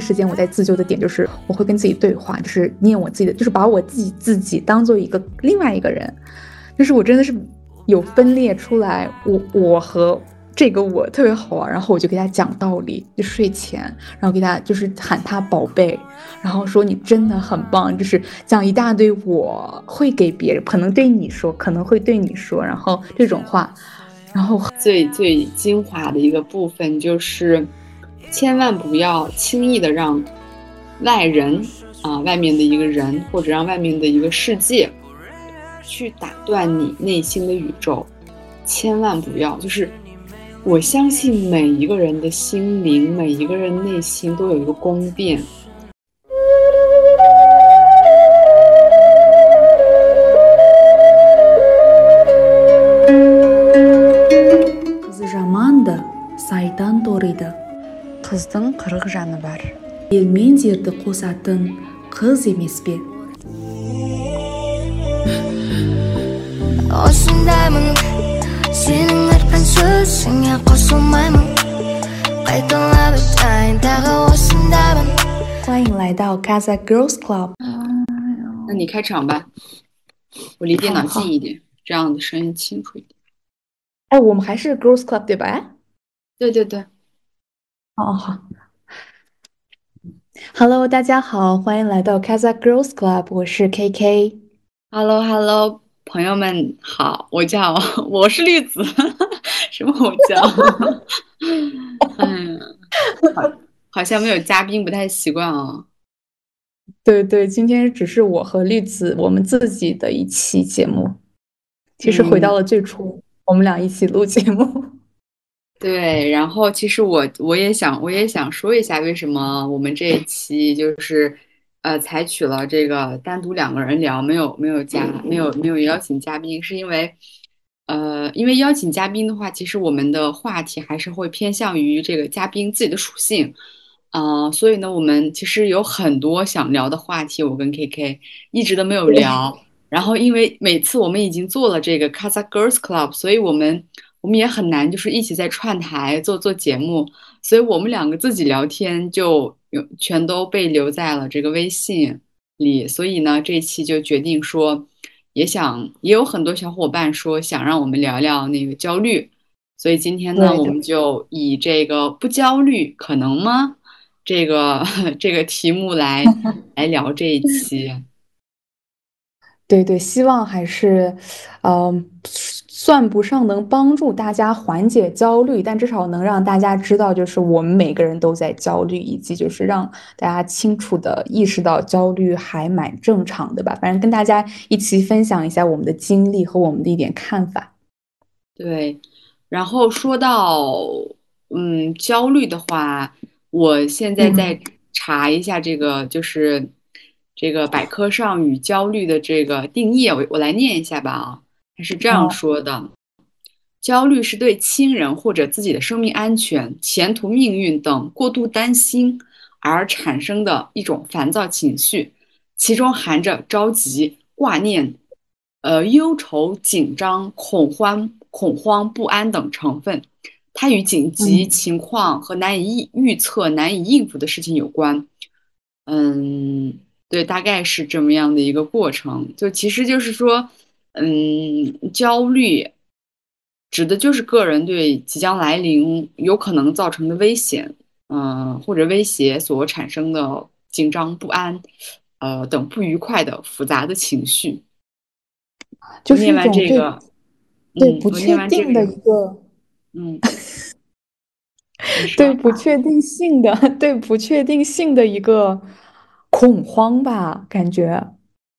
时间我在自救的点就是我会跟自己对话，就是念我自己的，就是把我自己自己当做一个另外一个人，就是我真的是有分裂出来，我我和。这个我特别好玩，然后我就给他讲道理，就睡前，然后给他就是喊他宝贝，然后说你真的很棒，就是讲一大堆我会给别人，可能对你说，可能会对你说，然后这种话，然后最最精华的一个部分就是，千万不要轻易的让外人啊，外面的一个人，或者让外面的一个世界去打断你内心的宇宙，千万不要，就是我相信每一个人的心灵，每一个人内心都有一个宫殿。Қыздың қырық жаны бар. Ел мен жерді қосатын қыз емес пе? осындаймын сенің айтқан сөзіңе қосылмаймын қайталап айтайын тағы осындаймын 欢迎来到 Casa Girls Club。那你开场吧，我离电脑近一点，这样的声音清楚一点。哎，我们还是 Girls Club 对吧？哎，对对对。 哦好。Hello，大家好，欢迎来到 Casa Girls Club，我是 KK。Hello Hello。朋友们好，我叫 我是栗子，什么我叫？嗯，好像没有嘉宾，不太习惯哦。对对，今天只是我和栗子我们自己的一期节目。其实回到了最初，我们俩一起录节目。对，然后其实我我也想我也想说一下，为什么我们这一期就是。呃，采取了这个单独两个人聊，没有没有加，没有没有邀请嘉宾，是因为，呃，因为邀请嘉宾的话，其实我们的话题还是会偏向于这个嘉宾自己的属性，啊，所以呢，我们其实有很多想聊的话题，我跟 KK 一直都没有聊，然后因为每次我们已经做了这个 Casa Girls Club，所以我们我们也很难就是一起在串台做做节目，所以我们两个自己聊天就。有全都被留在了这个微信里，所以呢，这一期就决定说，也想也有很多小伙伴说想让我们聊聊那个焦虑，所以今天呢，我们就以这个不焦虑可能吗？这个 这个题目来 来聊这一期。对对，希望还是，嗯。算不上能帮助大家缓解焦虑，但至少能让大家知道，就是我们每个人都在焦虑，以及就是让大家清楚的意识到焦虑还蛮正常的吧。反正跟大家一起分享一下我们的经历和我们的一点看法。对，然后说到嗯焦虑的话，我现在在查一下这个就是这个百科上与焦虑的这个定义，我我来念一下吧啊。是这样说的：焦虑是对亲人或者自己的生命安全、前途命运等过度担心而产生的一种烦躁情绪，其中含着着急、挂念、呃忧愁、紧张、恐慌、恐慌不安等成分。它与紧急情况和难以预测、难以应付的事情有关。嗯，对，大概是这么样的一个过程。就其实就是说。嗯，焦虑指的就是个人对即将来临有可能造成的危险，嗯，或者威胁所产生的紧张不安，呃等不愉快的复杂的情绪。就是念完这个，对不确定的一个，嗯，对不确定性的，对不确定性的一个恐慌吧，感觉。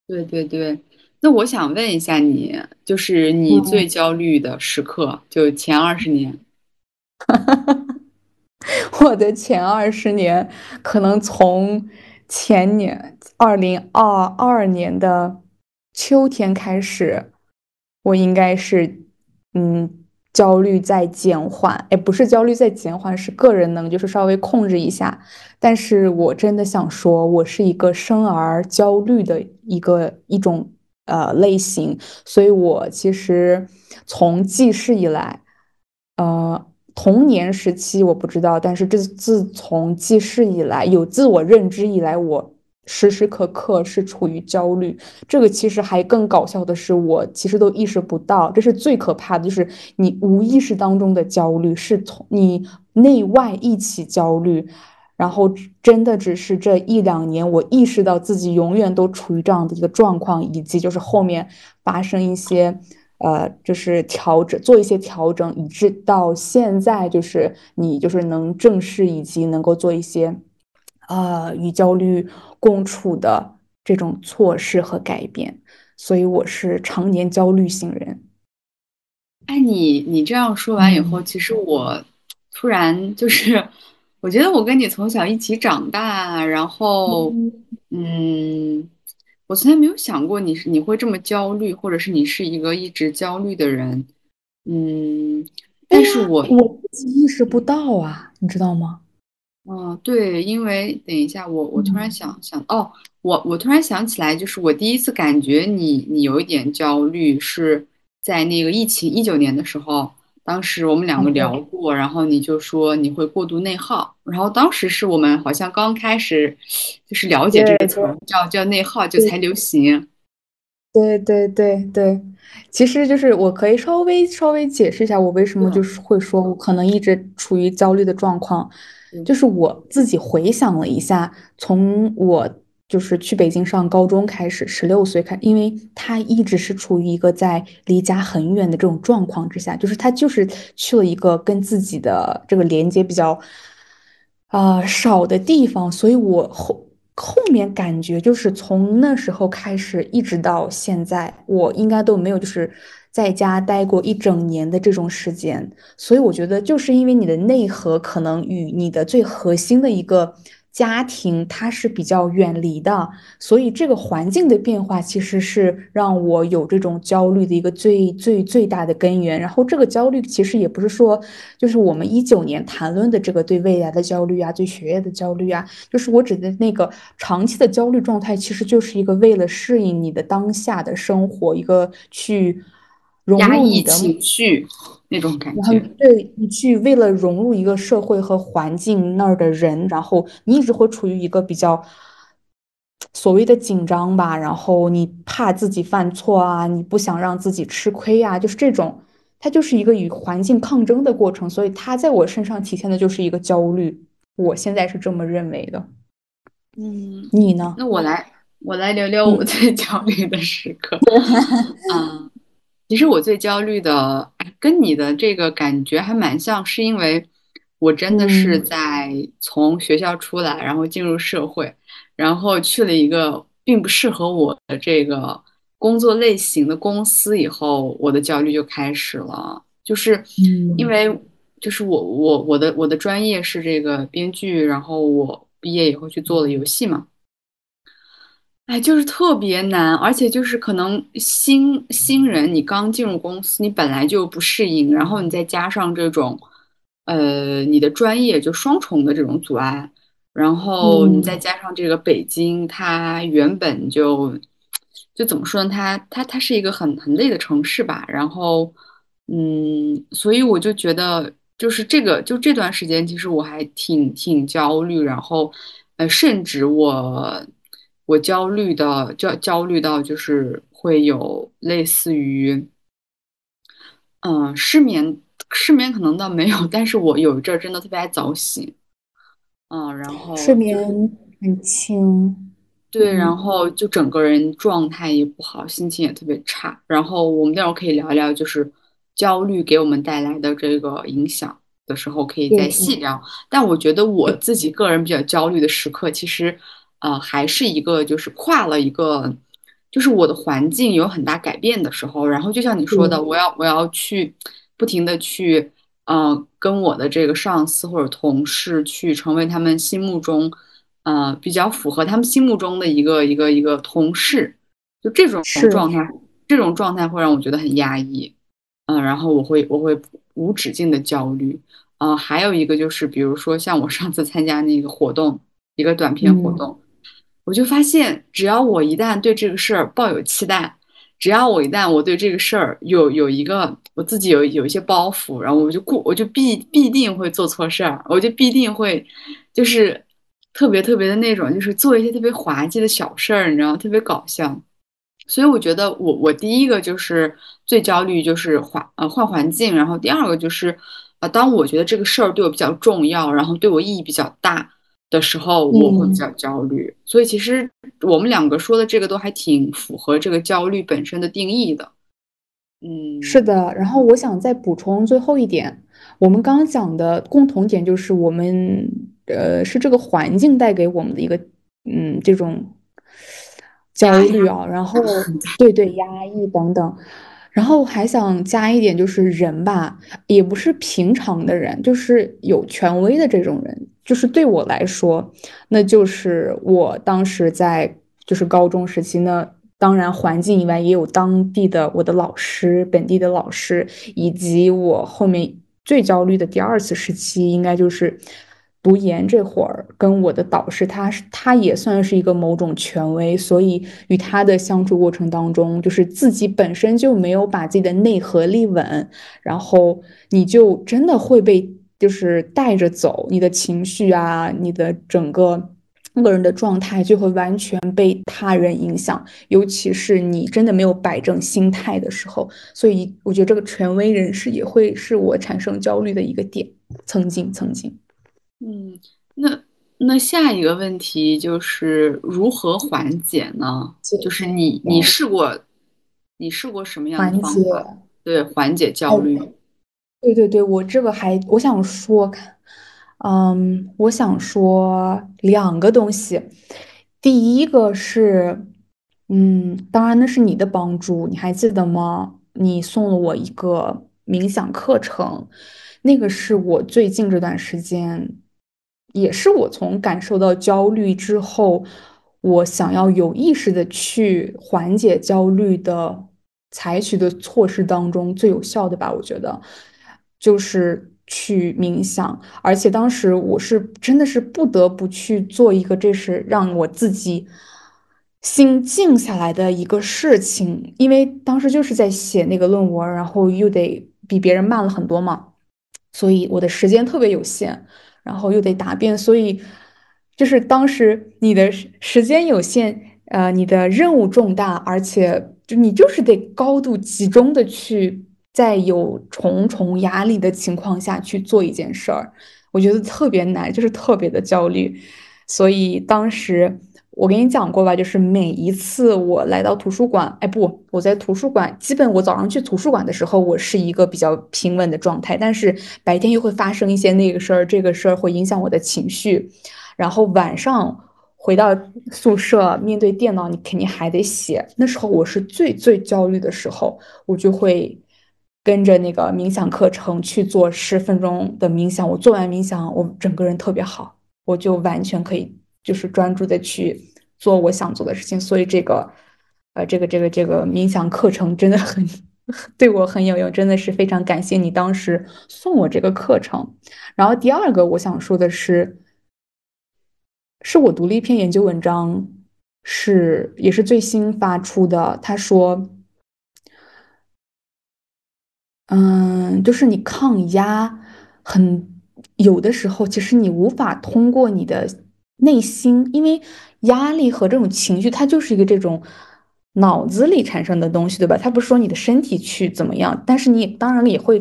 对对对。那我想问一下你，就是你最焦虑的时刻，就前二十年。我的前二十年，可能从前年二零二二年的秋天开始，我应该是，嗯，焦虑在减缓。哎，不是焦虑在减缓，是个人能就是稍微控制一下。但是我真的想说，我是一个生而焦虑的一个一种。呃，类型，所以我其实从记事以来，呃，童年时期我不知道，但是这自从记事以来，有自我认知以来，我时时刻刻是处于焦虑。这个其实还更搞笑的是，我其实都意识不到，这是最可怕的，就是你无意识当中的焦虑是从你内外一起焦虑。然后真的只是这一两年，我意识到自己永远都处于这样的一个状况，以及就是后面发生一些，呃，就是调整，做一些调整，以致到现在就是你就是能正视以及能够做一些，呃，与焦虑共处的这种措施和改变。所以我是常年焦虑型人。哎，你你这样说完以后，其实我突然就是。我觉得我跟你从小一起长大，然后，嗯，我从来没有想过你是你会这么焦虑，或者是你是一个一直焦虑的人，嗯，但是我我自己意识不到啊，你知道吗？嗯，对，因为等一下，我我突然想想，哦，我我突然想起来，就是我第一次感觉你你有一点焦虑，是在那个疫情一九年的时候。当时我们两个聊过，然后你就说你会过度内耗，然后当时是我们好像刚开始就是了解这个词儿，叫叫内耗，就才流行。对对对对，其实就是我可以稍微稍微解释一下，我为什么就是会说我可能一直处于焦虑的状况，就是我自己回想了一下，从我。就是去北京上高中开始，十六岁开，因为他一直是处于一个在离家很远的这种状况之下，就是他就是去了一个跟自己的这个连接比较啊少的地方，所以我后后面感觉就是从那时候开始一直到现在，我应该都没有就是在家待过一整年的这种时间，所以我觉得就是因为你的内核可能与你的最核心的一个。家庭它是比较远离的，所以这个环境的变化其实是让我有这种焦虑的一个最最最大的根源。然后这个焦虑其实也不是说，就是我们一九年谈论的这个对未来的焦虑啊，对学业的焦虑啊，就是我指的那个长期的焦虑状态，其实就是一个为了适应你的当下的生活，一个去融入你的情绪。那种感觉，对你去为了融入一个社会和环境那儿的人，然后你一直会处于一个比较所谓的紧张吧，然后你怕自己犯错啊，你不想让自己吃亏啊，就是这种，它就是一个与环境抗争的过程，所以它在我身上体现的就是一个焦虑，我现在是这么认为的。嗯，你呢？那我来，我来聊聊我最焦虑的时刻。嗯。其实我最焦虑的，跟你的这个感觉还蛮像，是因为我真的是在从学校出来，然后进入社会，然后去了一个并不适合我的这个工作类型的公司以后，我的焦虑就开始了。就是因为，就是我我我的我的专业是这个编剧，然后我毕业以后去做了游戏嘛。哎，就是特别难，而且就是可能新新人，你刚进入公司，你本来就不适应，然后你再加上这种，呃，你的专业就双重的这种阻碍，然后你再加上这个北京，它原本就就怎么说呢？它它它是一个很很累的城市吧。然后，嗯，所以我就觉得，就是这个就这段时间，其实我还挺挺焦虑，然后，呃，甚至我。我焦虑的焦焦虑到就是会有类似于，嗯，失眠，失眠可能倒没有，但是我有一阵儿真的特别爱早醒，嗯，然后睡眠很轻，对，然后就整个人状态也不好，心情也特别差。然后我们待会儿可以聊一聊，就是焦虑给我们带来的这个影响的时候，可以再细聊。但我觉得我自己个人比较焦虑的时刻，其实。呃，还是一个就是跨了一个，就是我的环境有很大改变的时候，然后就像你说的，我要我要去不停的去，呃，跟我的这个上司或者同事去成为他们心目中，呃，比较符合他们心目中的一个一个一个同事，就这种状态，这种状态会让我觉得很压抑，嗯，然后我会我会无止境的焦虑，嗯，还有一个就是比如说像我上次参加那个活动，一个短片活动。我就发现，只要我一旦对这个事儿抱有期待，只要我一旦我对这个事儿有有一个我自己有有一些包袱，然后我就过我就必必定会做错事儿，我就必定会就是特别特别的那种，就是做一些特别滑稽的小事儿，你知道？特别搞笑。所以我觉得我我第一个就是最焦虑就是换呃换环境，然后第二个就是呃当我觉得这个事儿对我比较重要，然后对我意义比较大。的时候我会比较焦虑，所以其实我们两个说的这个都还挺符合这个焦虑本身的定义的。嗯，是的。然后我想再补充最后一点，我们刚刚讲的共同点就是我们呃是这个环境带给我们的一个嗯这种焦虑啊，然后 对对压抑等等。然后还想加一点，就是人吧，也不是平常的人，就是有权威的这种人。就是对我来说，那就是我当时在就是高中时期呢，当然环境以外也有当地的我的老师、本地的老师，以及我后面最焦虑的第二次时期，应该就是。读研这会儿，跟我的导师，他是他也算是一个某种权威，所以与他的相处过程当中，就是自己本身就没有把自己的内核立稳，然后你就真的会被就是带着走，你的情绪啊，你的整个个人的状态就会完全被他人影响，尤其是你真的没有摆正心态的时候，所以我觉得这个权威人士也会是我产生焦虑的一个点，曾经曾经。嗯，那那下一个问题就是如何缓解呢？就是你你试过，你试过什么样的方法？对，缓解焦虑。对对对，我这个还我想说，嗯，我想说两个东西。第一个是，嗯，当然那是你的帮助，你还记得吗？你送了我一个冥想课程，那个是我最近这段时间。也是我从感受到焦虑之后，我想要有意识的去缓解焦虑的采取的措施当中最有效的吧。我觉得就是去冥想，而且当时我是真的是不得不去做一个，这是让我自己心静下来的一个事情，因为当时就是在写那个论文，然后又得比别人慢了很多嘛，所以我的时间特别有限。然后又得答辩，所以就是当时你的时间有限，呃，你的任务重大，而且就你就是得高度集中的去在有重重压力的情况下去做一件事儿，我觉得特别难，就是特别的焦虑，所以当时。我跟你讲过吧，就是每一次我来到图书馆，哎不，我在图书馆，基本我早上去图书馆的时候，我是一个比较平稳的状态，但是白天又会发生一些那个事儿，这个事儿会影响我的情绪，然后晚上回到宿舍面对电脑，你肯定还得写，那时候我是最最焦虑的时候，我就会跟着那个冥想课程去做十分钟的冥想，我做完冥想，我整个人特别好，我就完全可以。就是专注的去做我想做的事情，所以这个，呃，这个这个这个冥想课程真的很 对我很有用，真的是非常感谢你当时送我这个课程。然后第二个我想说的是，是我读了一篇研究文章，是也是最新发出的，他说，嗯，就是你抗压很有的时候，其实你无法通过你的。内心，因为压力和这种情绪，它就是一个这种脑子里产生的东西，对吧？它不是说你的身体去怎么样，但是你当然也会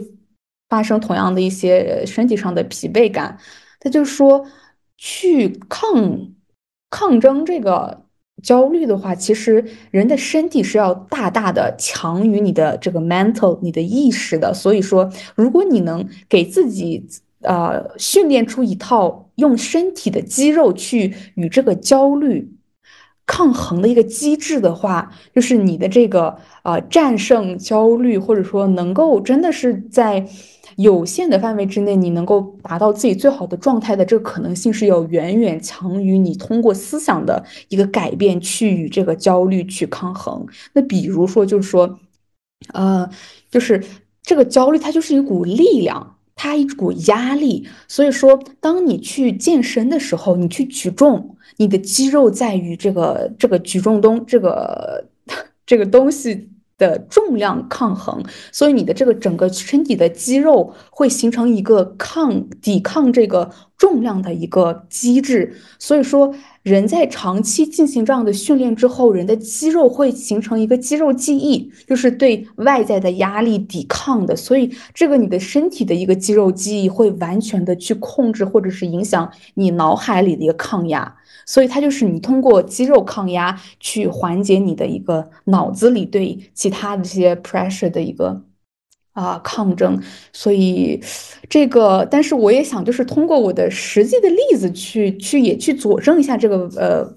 发生同样的一些身体上的疲惫感。他就是说，去抗抗争这个焦虑的话，其实人的身体是要大大的强于你的这个 mental，你的意识的。所以说，如果你能给自己。呃，训练出一套用身体的肌肉去与这个焦虑抗衡的一个机制的话，就是你的这个呃战胜焦虑，或者说能够真的是在有限的范围之内，你能够达到自己最好的状态的这个可能性是要远远强于你通过思想的一个改变去与这个焦虑去抗衡。那比如说，就是说，呃，就是这个焦虑它就是一股力量。它一股压力，所以说，当你去健身的时候，你去举重，你的肌肉在于这个这个举重东这个 这个东西的重量抗衡，所以你的这个整个身体的肌肉会形成一个抗抵抗这个重量的一个机制。所以说，人在长期进行这样的训练之后，人的肌肉会形成一个肌肉记忆，就是对外在的压力抵抗的。所以，这个你的身体的一个肌肉记忆会完全的去控制或者是影响你脑海里的一个抗压。所以它就是你通过肌肉抗压去缓解你的一个脑子里对其他的这些 pressure 的一个啊抗争。所以这个，但是我也想就是通过我的实际的例子去去也去佐证一下这个呃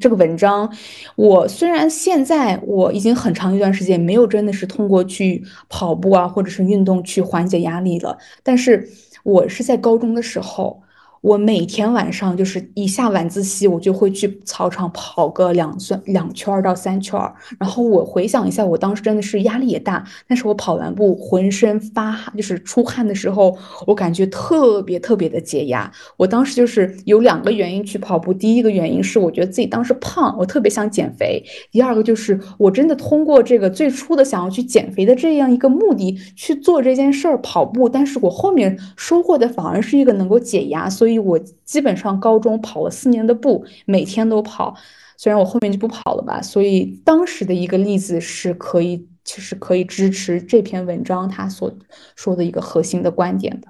这个文章。我虽然现在我已经很长一段时间没有真的是通过去跑步啊或者是运动去缓解压力了，但是我是在高中的时候。我每天晚上就是一下晚自习，我就会去操场跑个两算两圈到三圈然后我回想一下，我当时真的是压力也大，但是我跑完步浑身发汗，就是出汗的时候，我感觉特别特别的解压。我当时就是有两个原因去跑步，第一个原因是我觉得自己当时胖，我特别想减肥；第二个就是我真的通过这个最初的想要去减肥的这样一个目的去做这件事儿跑步，但是我后面收获的反而是一个能够解压，所以。所以我基本上高中跑了四年的步，每天都跑。虽然我后面就不跑了吧。所以当时的一个例子是可以，其实可以支持这篇文章他所说的一个核心的观点的。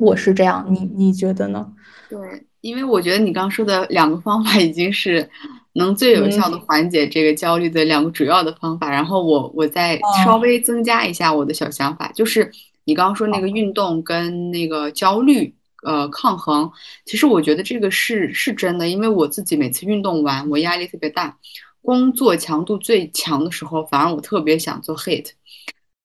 我是这样，你你觉得呢？对，因为我觉得你刚说的两个方法已经是能最有效的缓解这个焦虑的两个主要的方法。然后我我再稍微增加一下我的小想法，就是你刚刚说那个运动跟那个焦虑。呃，抗衡，其实我觉得这个是是真的，因为我自己每次运动完，我压力特别大，工作强度最强的时候，反而我特别想做 hit，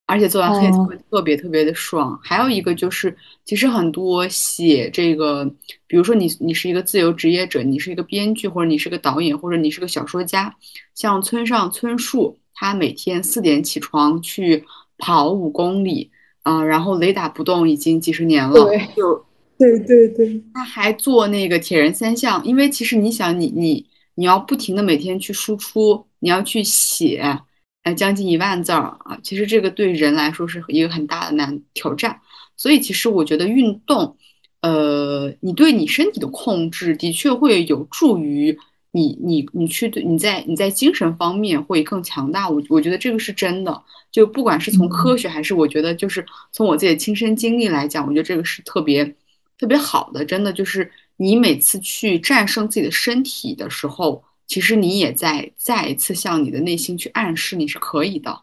而且做完 hit 会特别特别的爽。还有一个就是，其实很多写这个，比如说你你是一个自由职业者，你是一个编剧，或者你是个导演，或者你是个小说家，像村上春树，他每天四点起床去跑五公里，啊，然后雷打不动已经几十年了，就。对对对，他还做那个铁人三项，因为其实你想，你你你要不停的每天去输出，你要去写，呃，将近一万字儿啊，其实这个对人来说是一个很大的难挑战。所以其实我觉得运动，呃，你对你身体的控制的确会有助于你你你去对你在你在精神方面会更强大。我我觉得这个是真的，就不管是从科学还是我觉得就是从我自己的亲身经历来讲，我觉得这个是特别。特别好的，真的就是你每次去战胜自己的身体的时候，其实你也在再一次向你的内心去暗示你是可以的，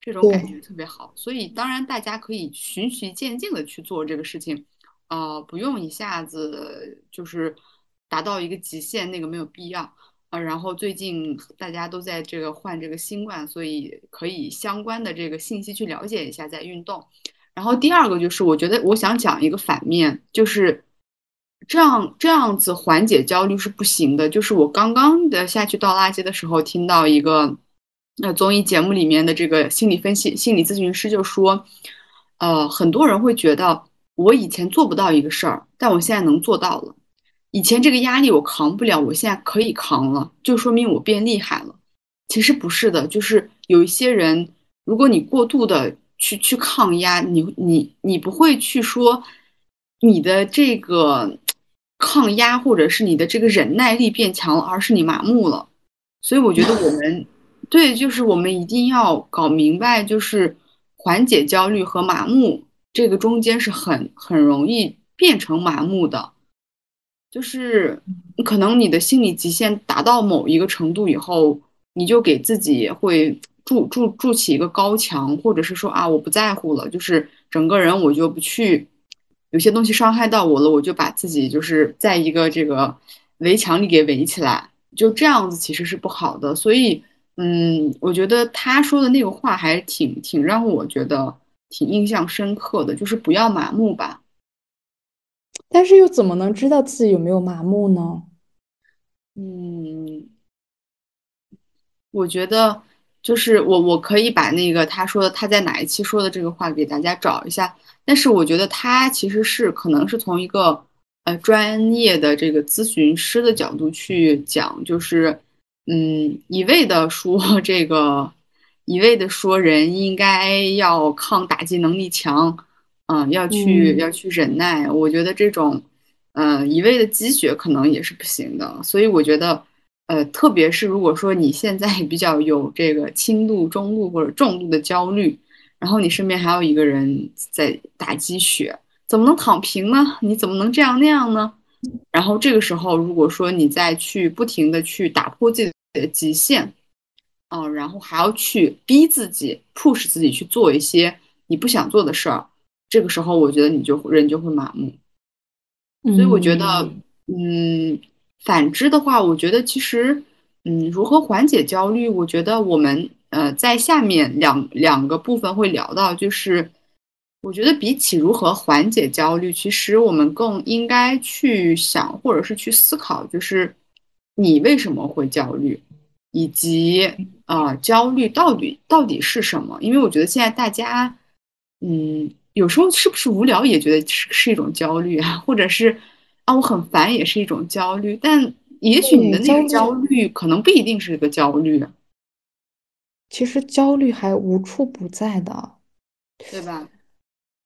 这种感觉特别好。所以当然大家可以循序渐进的去做这个事情，呃，不用一下子就是达到一个极限，那个没有必要啊。然后最近大家都在这个患这个新冠，所以可以相关的这个信息去了解一下，在运动。然后第二个就是，我觉得我想讲一个反面，就是这样这样子缓解焦虑是不行的。就是我刚刚的下去倒垃圾的时候，听到一个那综艺节目里面的这个心理分析心理咨询师就说，呃，很多人会觉得我以前做不到一个事儿，但我现在能做到了。以前这个压力我扛不了，我现在可以扛了，就说明我变厉害了。其实不是的，就是有一些人，如果你过度的。去去抗压，你你你不会去说你的这个抗压，或者是你的这个忍耐力变强了，而是你麻木了。所以我觉得我们对，就是我们一定要搞明白，就是缓解焦虑和麻木这个中间是很很容易变成麻木的，就是可能你的心理极限达到某一个程度以后，你就给自己会。筑筑筑起一个高墙，或者是说啊，我不在乎了，就是整个人我就不去，有些东西伤害到我了，我就把自己就是在一个这个围墙里给围起来，就这样子其实是不好的。所以，嗯，我觉得他说的那个话还挺挺让我觉得挺印象深刻的，就是不要麻木吧。但是又怎么能知道自己有没有麻木呢？嗯，我觉得。就是我，我可以把那个他说的他在哪一期说的这个话给大家找一下。但是我觉得他其实是可能是从一个呃专业的这个咨询师的角度去讲，就是嗯一味的说这个一味的说人应该要抗打击能力强，嗯，要去嗯要去忍耐。我觉得这种，呃，一味的积雪可能也是不行的。所以我觉得，呃，特别是如果说你现在比较有这个轻度、中度或者重度的焦虑，然后你身边还有一个人在打鸡血，怎么能躺平呢？你怎么能这样那样呢？然后这个时候，如果说你再去不停的去打破自己的极限，啊、然后还要去逼自己、push 自己去做一些你不想做的事儿，这个时候我觉得你就人就会麻木。所以我觉得，嗯，反之的话，我觉得其实，嗯，如何缓解焦虑，我觉得我们呃在下面两两个部分会聊到，就是我觉得比起如何缓解焦虑，其实我们更应该去想，或者是去思考，就是你为什么会焦虑，以及啊、焦虑到底到底是什么？因为我觉得现在大家。嗯，有时候是不是无聊也觉得是是一种焦虑啊，或者是啊我很烦也是一种焦虑，但也许你的，那个焦虑可能不一定是个焦虑，其实焦虑还无处不在的。对吧？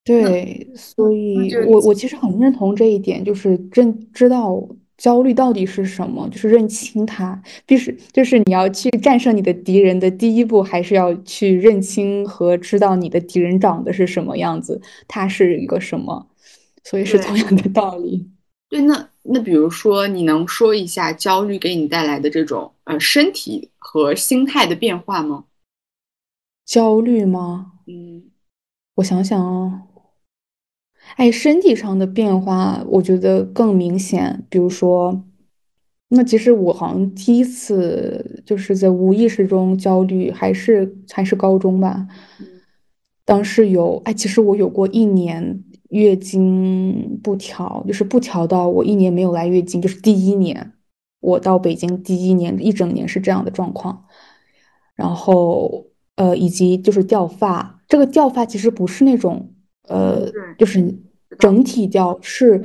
对，所以我我其实很认同这一点，就是认知道焦虑到底是什么，就是认清它，必须就是你要去战胜你的敌人的第一步，还是要去认清和知道你的敌人长得是什么样子，他是一个什么，所以是同样的道理。对，那那比如说，你能说一下焦虑给你带来的这种呃身体和心态的变化吗？焦虑吗？嗯我想想啊，哎，身体上的变化，我觉得更明显。比如说，那其实我好像第一次就是在无意识中焦虑，还是还是高中吧。嗯当时有，哎，其实我有过一年月经不调，就是不调到我一年没有来月经，就是第一年，我到北京第一年一整年是这样的状况。然后呃，以及就是掉发，这个掉发其实不是那种呃，就是，整体掉，是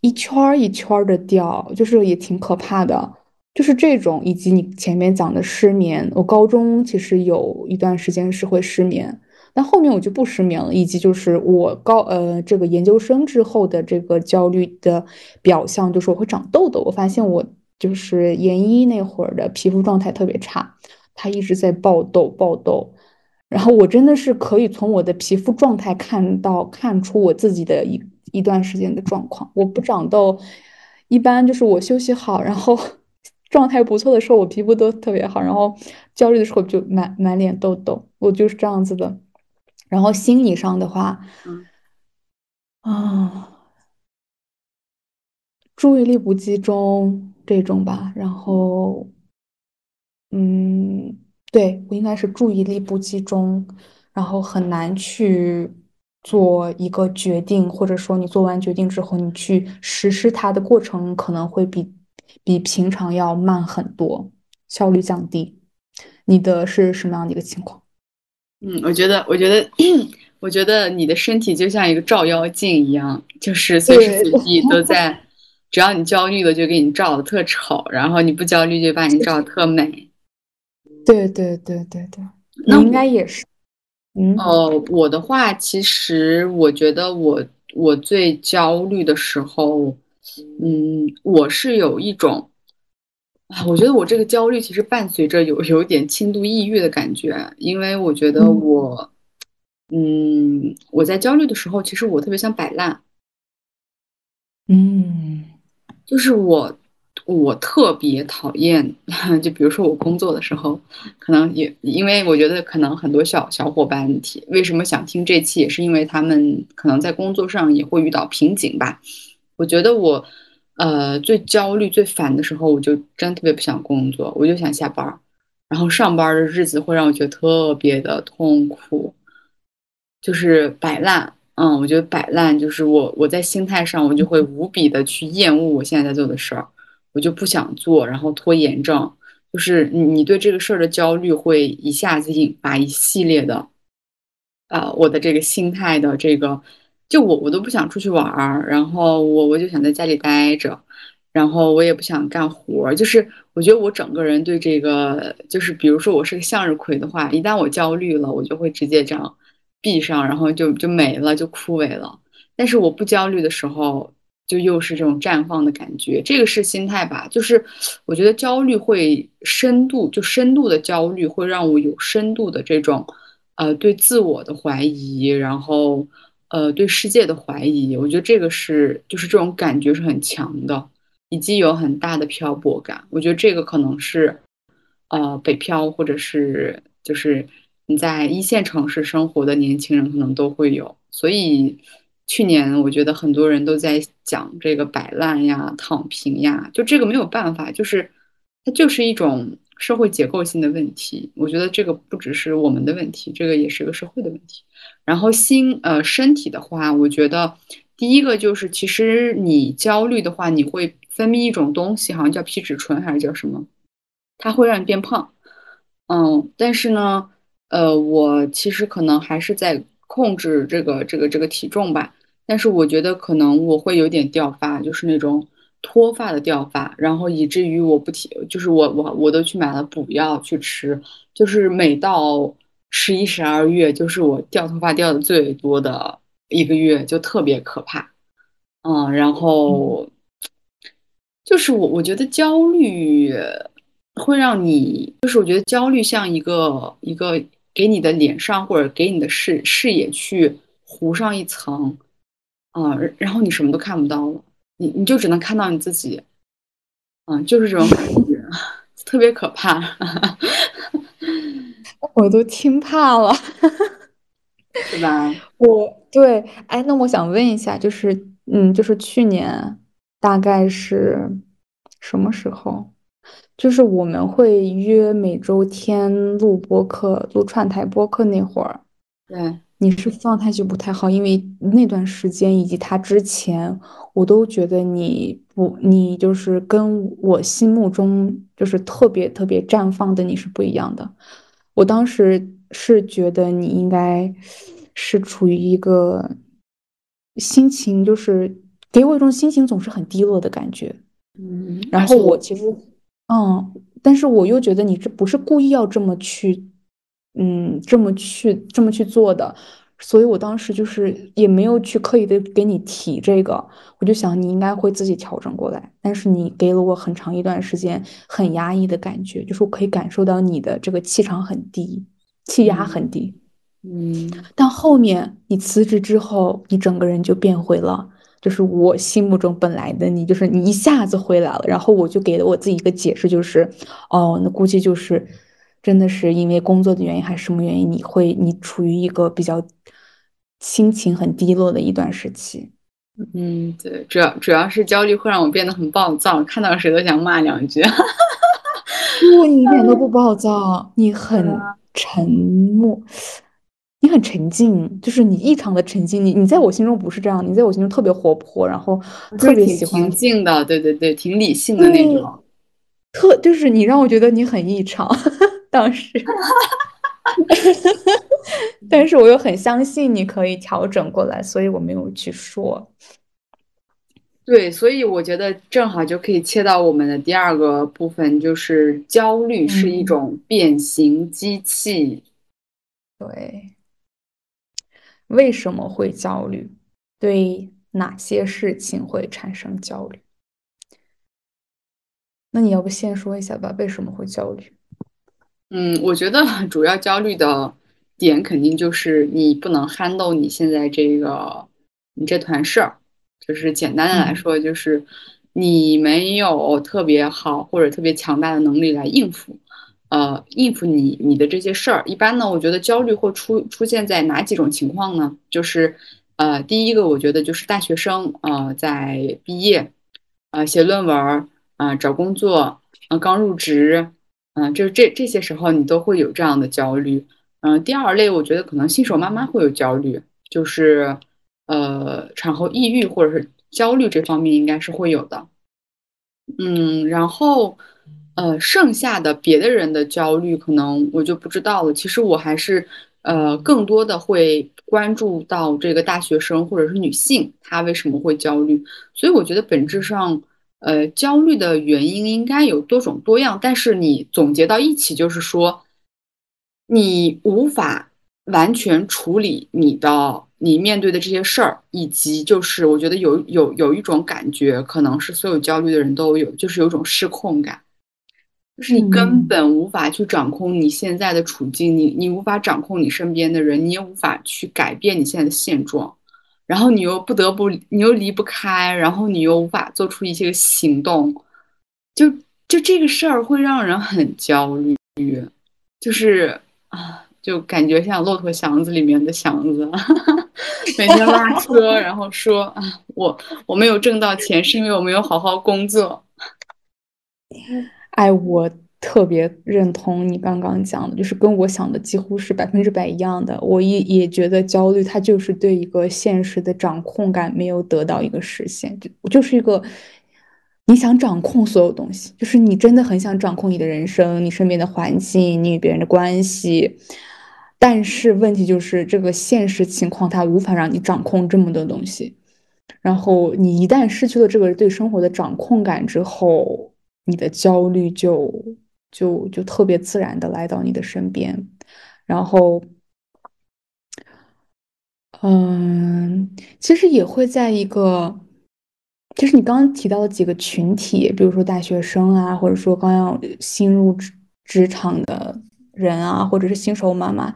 一圈儿一圈儿的掉，就是也挺可怕的。就是这种，以及你前面讲的失眠，我高中其实有一段时间是会失眠，但后面我就不失眠了，以及就是我高呃这个研究生之后的这个焦虑的表象，就是我会长痘痘。我发现我就是研一那会儿的皮肤状态特别差，它一直在爆痘爆痘，然后我真的是可以从我的皮肤状态看到看出我自己的一一段时间的状况。我不长痘，一般就是我休息好，然后 状态不错的时候，我皮肤都特别好，然后焦虑的时候就满满脸痘痘，我就是这样子的。然后心理上的话，嗯啊，注意力不集中这种吧，然后。嗯，对，我应该是注意力不集中，然后很难去做一个决定，或者说你做完决定之后，你去实施它的过程可能会比比平常要慢很多，效率降低。你的是什么样的一个情况？嗯，我觉得，我觉得，我觉得你的身体就像一个照妖镜一样，就是随时，随 地都在，只要你焦虑了，就给你照的特丑，然后你不焦虑就把你照的特美。对对对对对，那应该，也是，嗯呃，我的话，其实我觉得我我最焦虑的时候，嗯，我是有一种。啊，我觉得我这个焦虑其实伴随着有有一点轻度抑郁的感觉，因为我觉得嗯。我，嗯，我在焦虑的时候，其实我特别想摆烂，嗯。就是我我特别讨厌，就比如说我工作的时候，可能也因为我觉得可能很多小小伙伴提为什么想听这期，也是因为他们可能在工作上也会遇到瓶颈吧。我觉得我呃最焦虑、最烦的时候，我就真特别不想工作，我就想下班儿，然后上班的日子会让我觉得特别的痛苦。就是摆烂，嗯，我觉得摆烂就是我我在心态上我就会无比的去厌恶我现在在做的事儿，我就不想做，然后拖延症，就是你你对这个事儿的焦虑会一下子引发一系列的，呃，我的这个心态的这个，就我我都不想出去玩儿，然后我我就想在家里待着，然后我也不想干活儿，就是我觉得我整个人对这个，就是比如说我是个向日葵的话，一旦我焦虑了，我就会直接这样闭上，然后就就没了，就枯萎了。但是我不焦虑的时候，就又是这种绽放的感觉，这个是心态吧？就是我觉得焦虑会深度，就深度的焦虑会让我有深度的这种，呃，对自我的怀疑，然后呃，对世界的怀疑。我觉得这个是，就是这种感觉是很强的。以及有很大的漂泊感，我觉得这个可能是，呃，北漂或者是就是你在一线城市生活的年轻人可能都会有。所以去年我觉得很多人都在讲这个摆烂呀、躺平呀，就这个没有办法，就是它就是一种社会结构性的问题。我觉得这个不只是我们的问题，这个也是一个社会的问题。然后心呃身体的话，我觉得第一个就是其实你焦虑的话，你会。分泌一种东西，好像叫皮质醇还是叫什么？它会让你变胖。嗯，但是呢，呃，我其实可能还是在控制这个这个这个体重吧。但是我觉得可能我会有点掉发，就是那种脱发的掉发，然后以至于我不提，就是我我我都去买了补药去吃，就是每到十一十二月，就是我掉头发掉的最多的一个月，就特别可怕。嗯，然后。就是我，我觉得焦虑会让你，就是我觉得焦虑像一个一个给你的脸上或者给你的视视野去糊上一层，啊，然后你什么都看不到了，你你就只能看到你自己，嗯，就是这种感觉，特别可怕，我都听怕了，是吧？我对，哎，那我想问一下，就是，嗯，就是去年。大概是什么时候？就是我们会约每周天录播客、录串台播客那会儿。对，你是状态就不太好，因为那段时间以及他之前，我都觉得你不，你就是跟我心目中就是特别特别绽放的你是不一样的。我当时是觉得你应该是处于一个心情就是。给我一种心情总是很低落的感觉，嗯，然后我其实，嗯，但是我又觉得你这不是故意要这么去，嗯，这么去这么去做的，所以我当时就是也没有去刻意的给你提这个，我就想你应该会自己调整过来，但是你给了我很长一段时间很压抑的感觉，就是我可以感受到你的这个气场很低，气压很低，嗯，但后面你辞职之后，你整个人就变回了。就是我心目中本来的你，就是你一下子回来了，然后我就给了我自己一个解释，就是，哦，那估计就是，真的是因为工作的原因还是什么原因，你会你处于一个比较心情很低落的一段时期。嗯，对，主要主要是焦虑会让我变得很暴躁，看到谁都想骂两句。不，你一点都不 暴躁，你很沉默。你很沉静，就是你异常的沉静。你你在我心中不是这样，你在我心中特别活泼，然后特别喜欢平静的，对对对，挺理性的那种。特就是你让我觉得你很异常，当时。但是我又很相信你可以调整过来，所以我没有去说。对，所以我觉得正好就可以切到我们的第二个部分，就是焦虑是一种变形机器。对。为什么会焦虑？对哪些事情会产生焦虑？那你要不先说一下吧？为什么会焦虑？嗯，我觉得主要焦虑的点肯定就是你不能 handle 你现在这个你这团事儿，就是简单的来说，就是你没有特别好或者特别强大的能力来应付。呃，应付你你的这些事儿，一般呢，我觉得焦虑会出出现在哪几种情况呢？就是，呃，第一个，我觉得就是大学生，呃，在毕业，呃，写论文，呃，找工作，呃，刚入职，嗯，就是这这些时候你都会有这样的焦虑。嗯，第二类，我觉得可能新手妈妈会有焦虑，就是，呃，产后抑郁或者是焦虑这方面应该是会有的。嗯，然后。呃，剩下的别的人的焦虑，可能我就不知道了。其实我还是，呃，更多的会关注到这个大学生或者是女性，她为什么会焦虑。所以我觉得本质上，呃，焦虑的原因应该有多种多样，但是你总结到一起就是说，你无法完全处理你的你面对的这些事儿，以及就是我觉得有有有一种感觉，可能是所有焦虑的人都有，就是有种失控感，就是你根本无法去掌控你现在的处境，你你无法掌控你身边的人，你也无法去改变你现在的现状。然后你又不得不，你又离不开，然后你又无法做出一些行动，就就这个事儿会让人很焦虑，就是啊，就感觉像骆驼祥子里面的祥子，每天拉车，然后说啊，我我没有挣到钱，是因为我没有好好工作。哎，我。特别认同你刚刚讲的，就是跟我想的几乎是百分之百一样的。我也也觉得焦虑，它就是对一个现实的掌控感没有得到一个实现，就就是一个你想掌控所有东西，就是你真的很想掌控你的人生、你身边的环境、你与别人的关系，但是问题就是这个现实情况它无法让你掌控这么多东西。然后你一旦失去了这个对生活的掌控感之后，你的焦虑就。就就特别自然的来到你的身边，然后，嗯，其实也会在一个，就是你刚刚提到的几个群体，比如说大学生啊，或者说刚要新入职职场的人啊，或者是新手妈妈，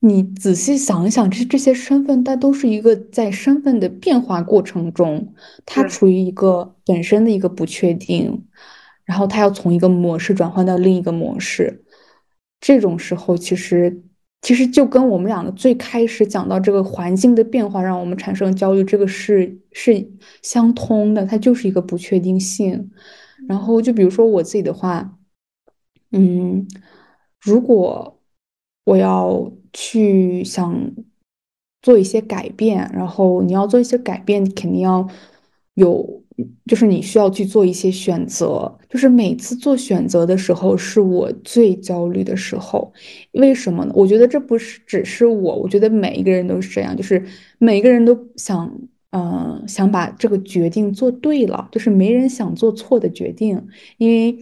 你仔细想一想，这这些身份，它都是一个在身份的变化过程中，它处于一个本身的一个不确定。然后他要从一个模式转换到另一个模式，这种时候其实其实就跟我们两个最开始讲到这个环境的变化让我们产生焦虑，这个是是相通的，它就是一个不确定性。然后就比如说我自己的话，嗯，如果我要去想做一些改变，然后你要做一些改变，肯定要有。就是你需要去做一些选择，就是每次做选择的时候是我最焦虑的时候。为什么呢？我觉得这不是只是我，我觉得每一个人都是这样，就是每一个人都想，嗯，想把这个决定做对了，就是没人想做错的决定。因为，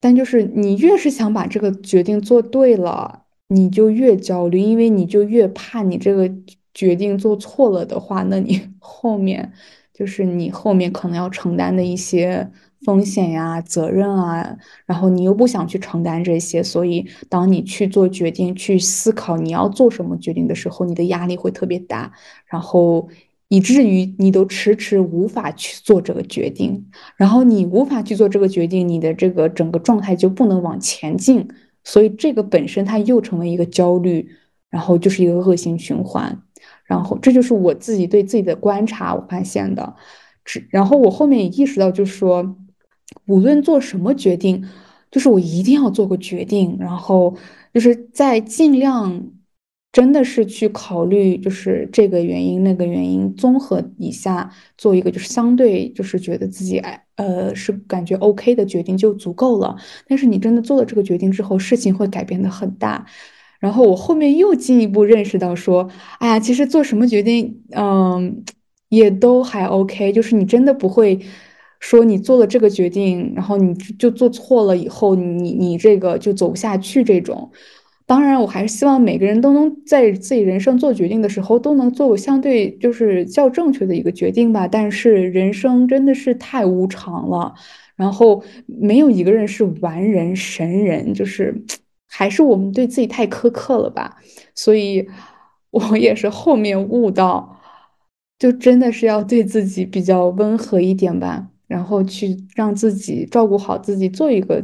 但就是你越是想把这个决定做对了，你就越焦虑，因为你就越怕你这个决定做错了的话，那你 后面。就是你后面可能要承担的一些风险呀、责任啊，然后你又不想去承担这些，所以当你去做决定、去思考你要做什么决定的时候，你的压力会特别大，然后以至于你都迟迟无法去做这个决定，然后你无法去做这个决定，你的这个整个状态就不能往前进，所以这个本身它又成为一个焦虑，然后就是一个恶性循环。然后这就是我自己对自己的观察，我发现的。只然后我后面也意识到，就是说，无论做什么决定，就是我一定要做个决定，然后就是在尽量真的是去考虑，就是这个原因那个原因综合以下做一个就是相对就是觉得自己哎呃是感觉 OK 的决定就足够了。但是你真的做了这个决定之后，事情会改变的很大。然后我后面又进一步认识到，说，哎呀，其实做什么决定，嗯，也都还 OK，就是你真的不会说你做了这个决定，然后你就做错了以后，你你这个就走不下去这种。当然，我还是希望每个人都能在自己人生做决定的时候，都能做相对就是较正确的一个决定吧。但是人生真的是太无常了，然后没有一个人是完人神人，就是。还是我们对自己太苛刻了吧，所以我也是后面悟到，就真的是要对自己比较温和一点吧，然后去让自己照顾好自己，做一个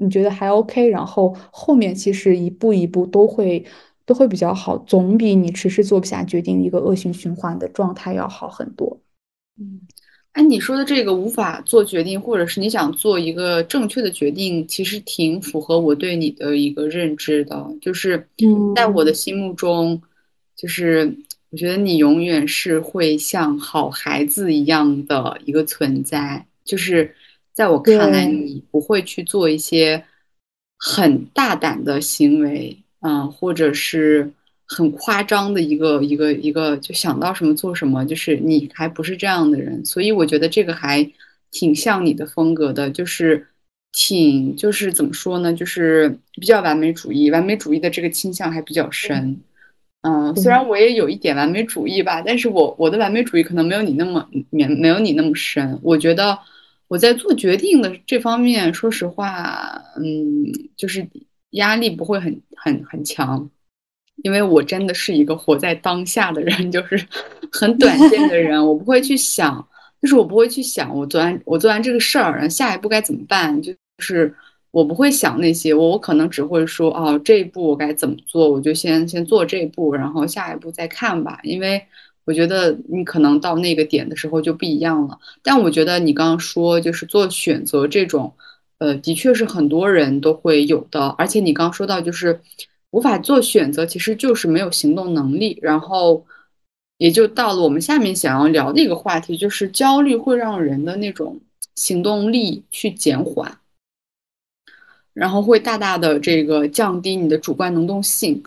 你觉得还 OK，然后后面其实一步一步都会都会比较好，总比你迟迟做不下决定一个恶性循环的状态要好很多。嗯。哎，你说的这个无法做决定，或者是你想做一个正确的决定，其实挺符合我对你的一个认知的。就是在我的心目中，就是我觉得你永远是会像好孩子一样的一个存在。就是在我看来，你不会去做一些很大胆的行为，嗯，或者是。很夸张的一个一个一个，就想到什么做什么，就是你还不是这样的人，所以我觉得这个还挺像你的风格的，就是挺就是怎么说呢，就是比较完美主义，完美主义的这个倾向还比较深。嗯，虽然我也有一点完美主义吧，但是我我的完美主义可能没有你那么没没有你那么深。我觉得我在做决定的这方面，说实话，嗯，就是压力不会很很很强，因为我真的是一个活在当下的人，就是很短见的人，我不会去想，就是我不会去想我做完我做完这个事儿，然后下一步该怎么办，就是。我不会想那些，我我可能只会说，哦，这一步我该怎么做，我就先先做这一步，然后下一步再看吧。因为我觉得你可能到那个点的时候就不一样了。但我觉得你刚刚说就是做选择这种，呃，的确是很多人都会有的。而且你刚刚说到就是无法做选择，其实就是没有行动能力。然后也就到了我们下面想要聊的一个话题，就是焦虑会让人的那种行动力去减缓。然后会大大的这个降低你的主观能动性，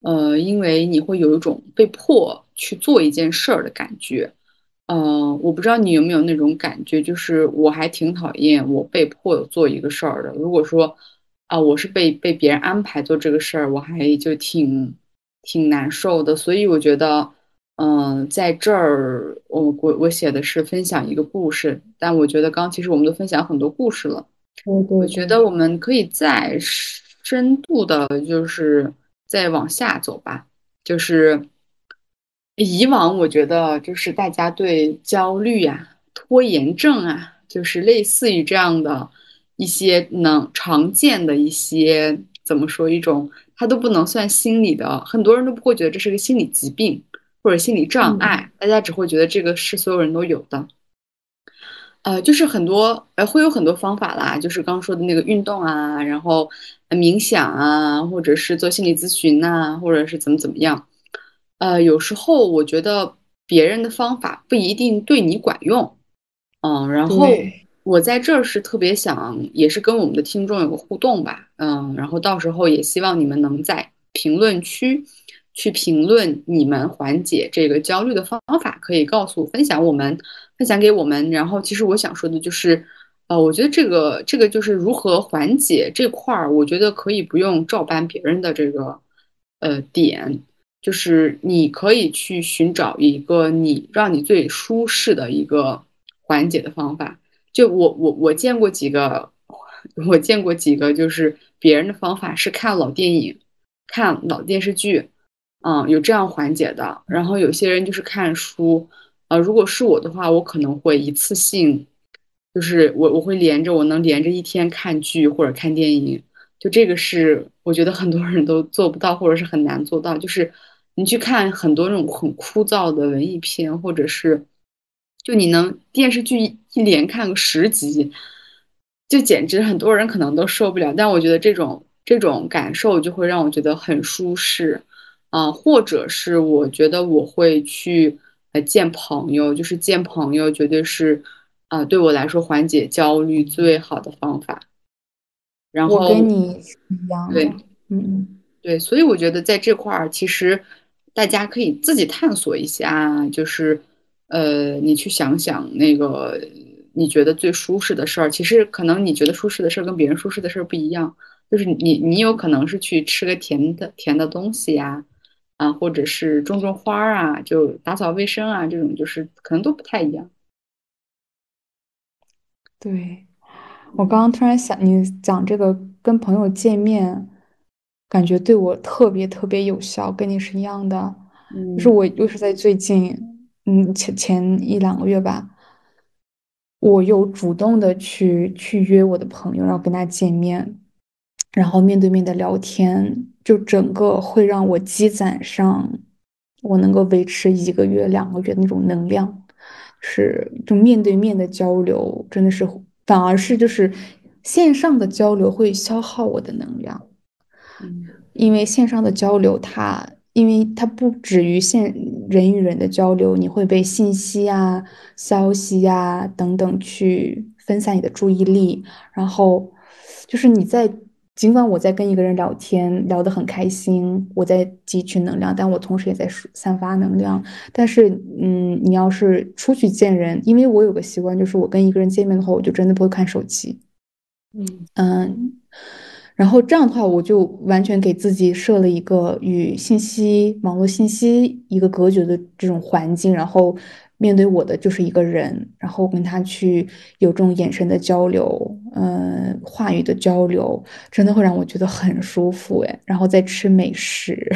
呃，因为你会有一种被迫去做一件事儿的感觉，呃，我不知道你有没有那种感觉，就是我还挺讨厌我被迫做一个事儿的。如果说啊，我是被被别人安排做这个事儿，我还就挺挺难受的。所以我觉得，嗯，在这儿我我我写的是分享一个故事，但我觉得刚其实我们都分享很多故事了。我觉得我们可以再深度的，就是再往下走吧。就是以往我觉得，就是大家对焦虑呀、拖延症啊，就是类似于这样的一些能常见的一些怎么说一种，它都不能算心理的，很多人都不会觉得这是个心理疾病或者心理障碍，大家只会觉得这个是所有人都有的。呃，就是很多，呃，会有很多方法啦，就是刚刚说的那个运动啊，然后冥想啊，或者是做心理咨询呐，或者是怎么怎么样。呃，有时候我觉得别人的方法不一定对你管用，嗯，然后我在这儿是特别想，也是跟我们的听众有个互动吧，嗯，然后到时候也希望你们能在评论区。去评论你们缓解这个焦虑的方法，可以告诉分享我们，分享给我们。然后，其实我想说的就是，呃，我觉得这个这个就是如何缓解这块儿，我觉得可以不用照搬别人的这个呃点，就是你可以去寻找一个你让你最舒适的一个缓解的方法。就我我我见过几个，我见过几个，就是别人的方法是看老电影，看老电视剧。嗯，有这样缓解的。然后有些人就是看书，呃，如果是我的话，我可能会一次性，就是我我会连着，我能连着一天看剧或者看电影。就这个是我觉得很多人都做不到，或者是很难做到。就是你去看很多那种很枯燥的文艺片，或者是就你能电视剧一连看个十集，就简直很多人可能都受不了。但我觉得这种这种感受就会让我觉得很舒适。啊，或者是我觉得我会去呃见朋友，就是见朋友绝对是啊对我来说缓解焦虑最好的方法。然后我跟你一样，对，嗯，对，所以我觉得在这块儿，其实大家可以自己探索一下，就是呃，你去想想那个你觉得最舒适的事儿。其实可能你觉得舒适的事儿跟别人舒适的事儿不一样，就是你你有可能是去吃个甜的甜的东西呀。啊，或者是种种花儿啊，就打扫卫生啊，这种就是可能都不太一样。对，我刚刚突然想，你讲这个跟朋友见面，感觉对我特别特别有效，跟你是一样的。就是我又是在最近，嗯，前前一两个月吧，我有主动的去去约我的朋友，然后跟他见面。然后面对面的聊天，就整个会让我积攒上，我能够维持一个月、两个月那种能量，是就面对面的交流，真的是反而是就是线上的交流会消耗我的能量，嗯，因为线上的交流它，因为它不止于现人与人的交流，你会被信息啊、消息啊等等去分散你的注意力，然后就是你在。尽管我在跟一个人聊天，聊得很开心，我在汲取能量，但我同时也在散发能量。但是，嗯，你要是出去见人，因为我有个习惯，就是我跟一个人见面的话，我就真的不会看手机。嗯嗯。然后这样的话，我就完全给自己设了一个与信息、网络信息一个隔绝的这种环境，然后面对我的就是一个人，然后跟他去有这种眼神的交流，嗯，话语的交流，真的会让我觉得很舒服哎。然后再吃美食，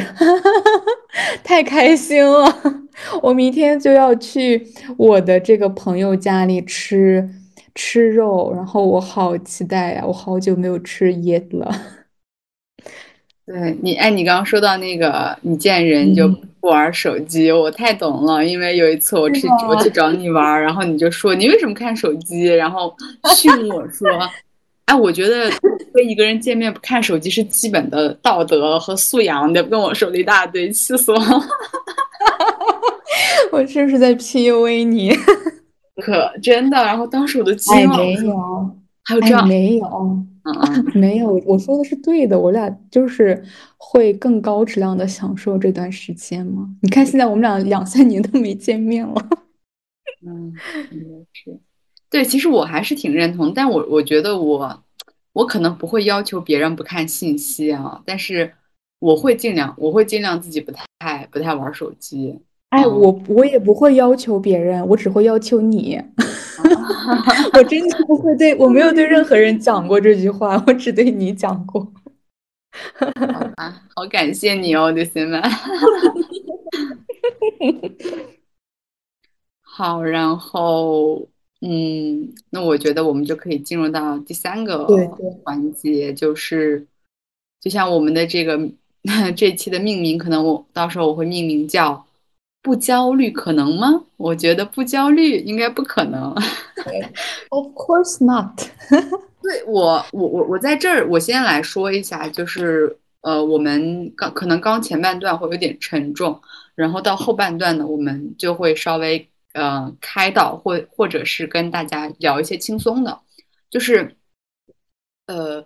太开心了！我明天就要去我的这个朋友家里吃。吃肉，然后我好期待呀！我好久没有吃椰子了。对你，哎，你刚刚说到那个，你见人就不玩手机，我太懂了。因为有一次我去我去找你玩，然后你就说你为什么看手机，然后训我说，哎，我觉得跟一个人见面不看手机是基本的道德和素养。你跟我说了一大堆，气死我了！我是不是在 PUA 你？可真的，然后当时我都惊了。没有，还有这样没有，没有。我说的是对的，我俩就是会更高质量的享受这段时间嘛。你看，现在我们俩两三年都没见面了。嗯，是。对，其实我还是挺认同，但我我觉得我我可能不会要求别人不看信息啊，但是我会尽量，我会尽量自己不太不太玩手机。哎，我我也不会要求别人，我只会要求你。我真的不会对我没有对任何人讲过这句话，我只对你讲过。好吧，好感谢你哦，刘新曼。好，然后嗯，那我觉得我们就可以进入到第三个环节，就是就像我们的这个 这期的命名，可能我到时候我会命名叫。不焦虑可能吗？我觉得不焦虑应该不可能。Of course not。对我，我我我在这儿，我先来说一下，就是呃，我们刚可能刚前半段会有点沉重，然后到后半段呢，我们就会稍微呃开导或或者是跟大家聊一些轻松的，就是呃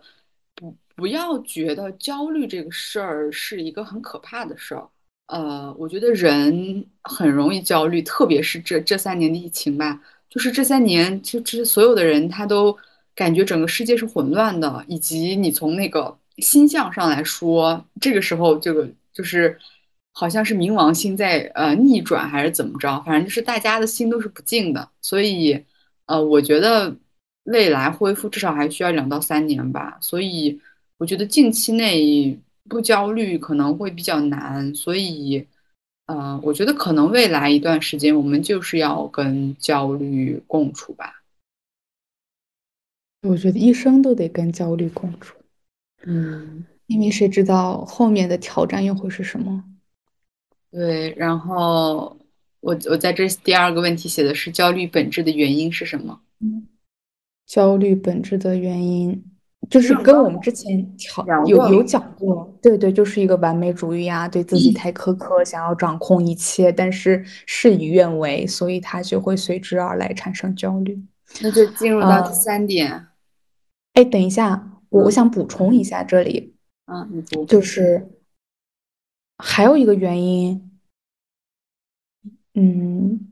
不不要觉得焦虑这个事儿是一个很可怕的事儿。呃，我觉得人很容易焦虑，特别是这这三年的疫情吧。就是这三年，其实所有的人他都感觉整个世界是混乱的，以及你从那个星象上来说，这个时候这个就是好像是冥王星在呃逆转还是怎么着，反正就是大家的心都是不静的。所以，呃，我觉得未来恢复至少还需要两到三年吧。所以，我觉得近期内。不焦虑可能会比较难，所以，嗯，我觉得可能未来一段时间我们就是要跟焦虑共处吧。我觉得一生都得跟焦虑共处，嗯，因为谁知道后面的挑战又会是什么？对，然后我我在这第二个问题写的是焦虑本质的原因是什么？嗯，焦虑本质的原因。就是跟我们之前调有有讲过，对对，就是一个完美主义啊，对自己太苛刻，想要掌控一切，但是事与愿违，所以他就会随之而来产生焦虑。那就进入到第三点。哎，等一下，我我想补充一下这里。嗯，你补。就是还有一个原因，嗯，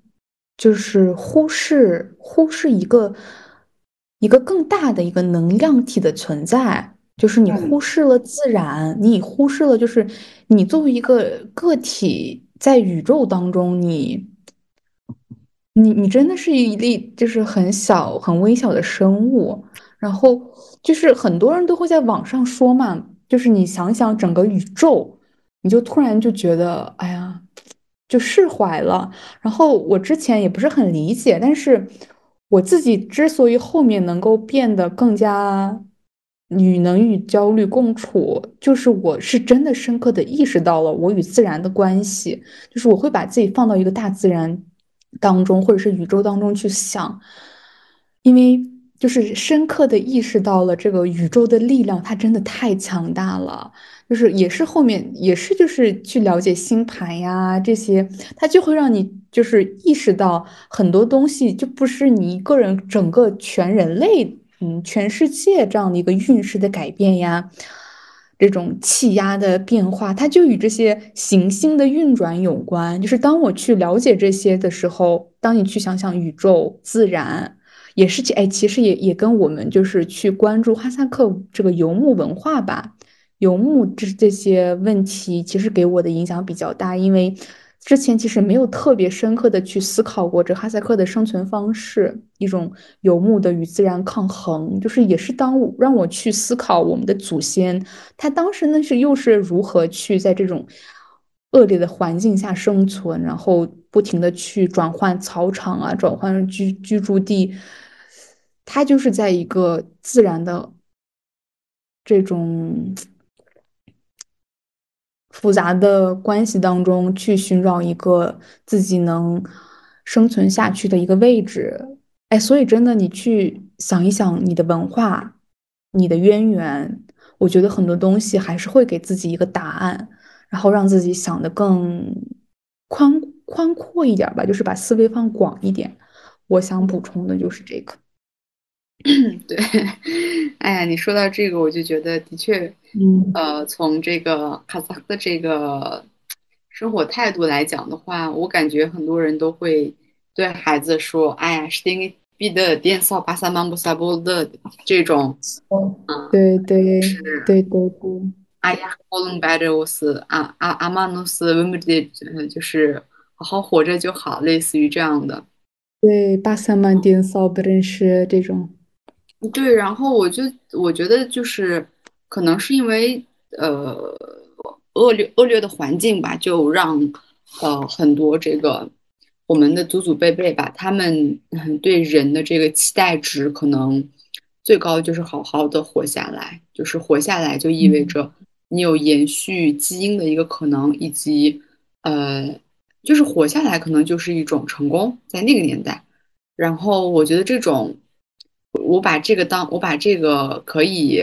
就是忽视忽视一个。一个更大的一个能量体的存在，就是你忽视了自然，你忽视了就是你作为一个个体在宇宙当中，你你你真的是一粒就是很小很微小的生物。然后就是很多人都会在网上说嘛，就是你想想整个宇宙，你就突然就觉得哎呀，就释怀了。然后我之前也不是很理解，但是。我自己之所以后面能够变得更加与能与焦虑共处，就是我是真的深刻的意识到了我与自然的关系，就是我会把自己放到一个大自然当中，或者是宇宙当中去想，因为就是深刻的意识到了这个宇宙的力量，它真的太强大了。就是也是后面也是就是去了解星盘呀这些，它就会让你就是意识到很多东西就不是你一个人整个全人类嗯全世界这样的一个运势的改变呀，这种气压的变化，它就与这些行星的运转有关。就是当我去了解这些的时候，当你去想想宇宙、自然，也是哎，其实也也跟我们就是去关注哈萨克这个游牧文化吧。游牧这这些问题，其实给我的影响比较大，因为之前其实没有特别深刻的去思考过这哈萨克的生存方式，一种游牧的与自然抗衡，就是也是当让我去思考我们的祖先，他当时那是又是如何去在这种恶劣的环境下生存，然后不停的去转换草场啊，转换居居住地，他就是在一个自然的这种。复杂的关系当中去寻找一个自己能生存下去的一个位置，哎，所以真的，你去想一想你的文化、你的渊源，我觉得很多东西还是会给自己一个答案，然后让自己想的更宽宽阔一点吧，就是把思维放广一点。我想补充的就是这个。对，哎呀，你说到这个，我就觉得的确，嗯，呃，从这个哈萨克的这个生活态度来讲的话，我感觉很多人都会对孩子说：“哎呀，是丁比的电扫巴萨曼布萨波的这种。”嗯，对对，是，对对对。哎呀，我能白着我是阿阿阿玛努斯温布的，就是好好活着就好，类似于这样的。对，巴萨曼电扫不认识这种。对，然后我就我觉得就是可能是因为呃恶劣恶劣的环境吧，就让呃很多这个我们的祖祖辈辈吧，他们对人的这个期待值可能最高就是好好的活下来，就是活下来就意味着你有延续基因的一个可能，以及呃就是活下来可能就是一种成功，在那个年代，然后我觉得这种。我把这个当我把这个可以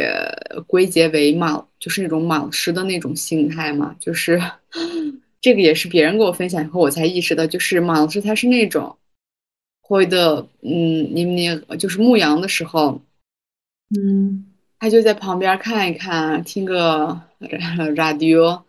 归结为马，就是那种马师的那种心态嘛，就是 这个也是别人给我分享以后我才意识到，就是马老师他是那种会的，嗯，你你就是牧羊的时候，嗯，他就在旁边看一看，听个 radio，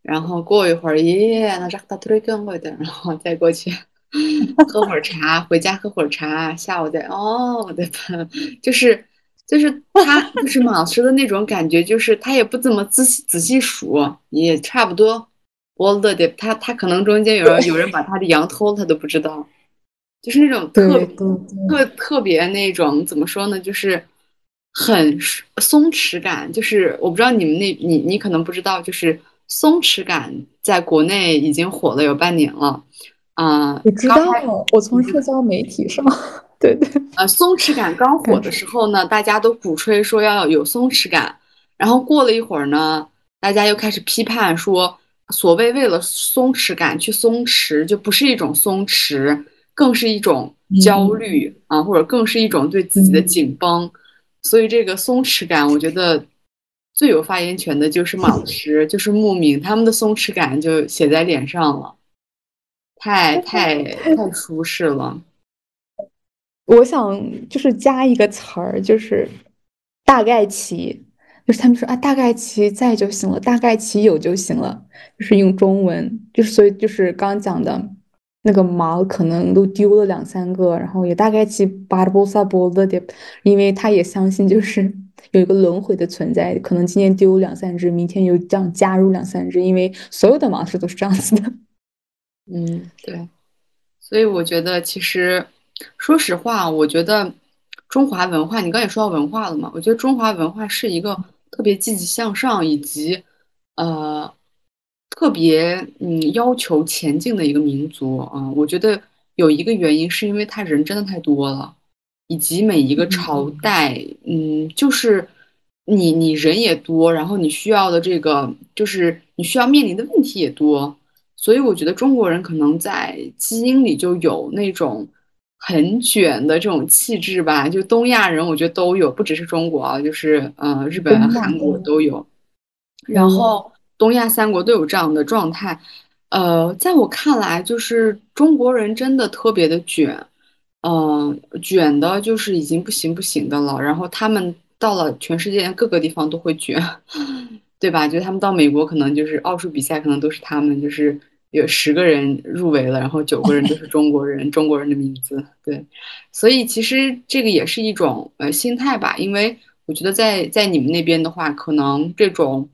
然后过一会儿，爷爷那让他推更快点，然后再过去。喝会儿茶，回家喝会儿茶，下午再哦，我的天，就是就是他就是马老师的那种感觉，就是他也不怎么仔细仔细数，也差不多。我乐的他他可能中间有人有人把他的羊偷了，他都不知道，就是那种特特特别那种怎么说呢，就是很松弛感，就是我不知道你们那你你可能不知道，就是松弛感在国内已经火了有半年了。啊，我知道，我从社交媒体上，对对，呃，松弛感刚火的时候呢，大家都鼓吹说要有松弛感，然后过了一会儿呢，大家又开始批判说，所谓为了松弛感去松弛，就不是一种松弛，更是一种焦虑啊，或者更是一种对自己的紧绷。所以这个松弛感，我觉得最有发言权的就是马老师，就是牧民，他们的松弛感就写在脸上了。太太太舒适了，我想就是加一个词儿，就是大概其，就是他们说啊，大概其在就行了，大概其有就行了，就是用中文，就是所以就是刚刚讲的那个毛可能都丢了两三个，然后也大概其巴波萨波的的，因为他也相信就是有一个轮回的存在，可能今天丢两三只，明天又这样加入两三只，因为所有的毛是都是这样子的。嗯，对，所以我觉得其实，说实话，我觉得中华文化，你刚也说到文化了嘛，我觉得中华文化是一个特别积极向上，以及呃特别嗯要求前进的一个民族啊。我觉得有一个原因是因为他人真的太多了，以及每一个朝代，嗯，就是你你人也多，然后你需要的这个就是你需要面临的问题也多。所以我觉得中国人可能在基因里就有那种很卷的这种气质吧，就东亚人我觉得都有，不只是中国啊，就是呃日本、韩国都有，然后东亚三国都有这样的状态。呃，在我看来，就是中国人真的特别的卷，嗯，卷的就是已经不行不行的了，然后他们到了全世界各个地方都会卷，对吧？就他们到美国，可能就是奥数比赛，可能都是他们，就是有十个人入围了，然后九个人都是中国人，中国人的名字，对。所以其实这个也是一种呃心态吧，因为我觉得在在你们那边的话，可能这种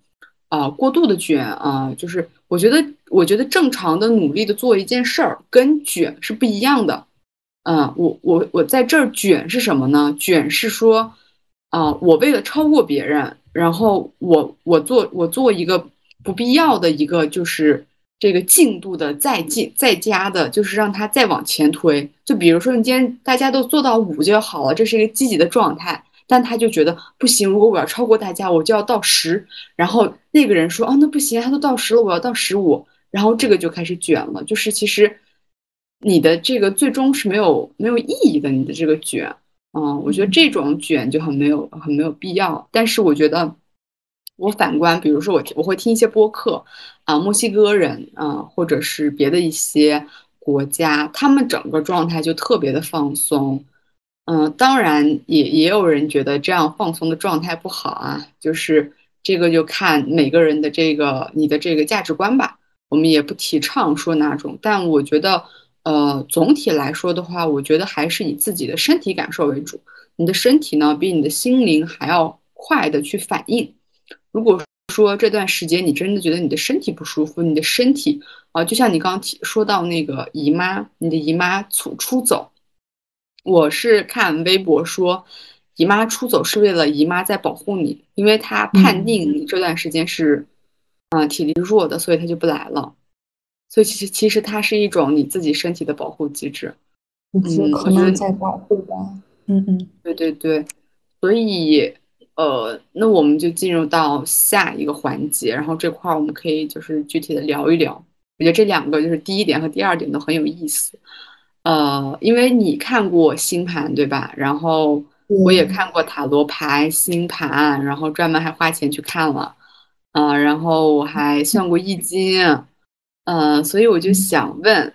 啊过度的卷啊，就是我觉得我觉得正常的努力的做一件事儿，跟卷是不一样的。嗯，我我我在这儿卷是什么呢？卷是说，啊，我为了超过别人，然后我我做我做一个不必要的一个就是这个进度的再进再加的，就是让它再往前推。就比如说，你今天大家都做到五就好了，这是一个积极的状态，但他就觉得不行，如果我要超过大家，我就要到十。然后那个人说，哦，那不行，他都到十了，我要到十五。然后这个就开始卷了，就是其实。你的这个最终是没有没有意义的，你的这个卷，嗯，我觉得这种卷就很没有很没有必要。但是我觉得，我反观，比如说我我会听一些播客，啊，墨西哥人，啊，或者是别的一些国家，他们整个状态就特别的放松，嗯，当然也也有人觉得这样放松的状态不好啊，就是这个就看每个人的这个你的这个价值观吧，我们也不提倡说哪种，但我觉得。呃，总体来说的话，我觉得还是以自己的身体感受为主。你的身体呢，比你的心灵还要快的去反应。如果说这段时间你真的觉得你的身体不舒服，你的身体啊，就像你刚刚提说到那个姨妈，你的姨妈出出走，我是看微博说，姨妈出走是为了姨妈在保护你，因为她判定你这段时间是，啊，体力弱的，所以她就不来了。所以其实其实它是一种你自己身体的保护机制，嗯，可能在保护吧，嗯嗯，对对对，所以呃，那我们就进入到下一个环节，然后这块儿我们可以就是具体的聊一聊，我觉得这两个就是第一点和第二点都很有意思，呃，因为你看过星盘对吧？然后我也看过塔罗牌、星盘，然后专门还花钱去看了，啊，然后我还算过易经。嗯，所以我就想问，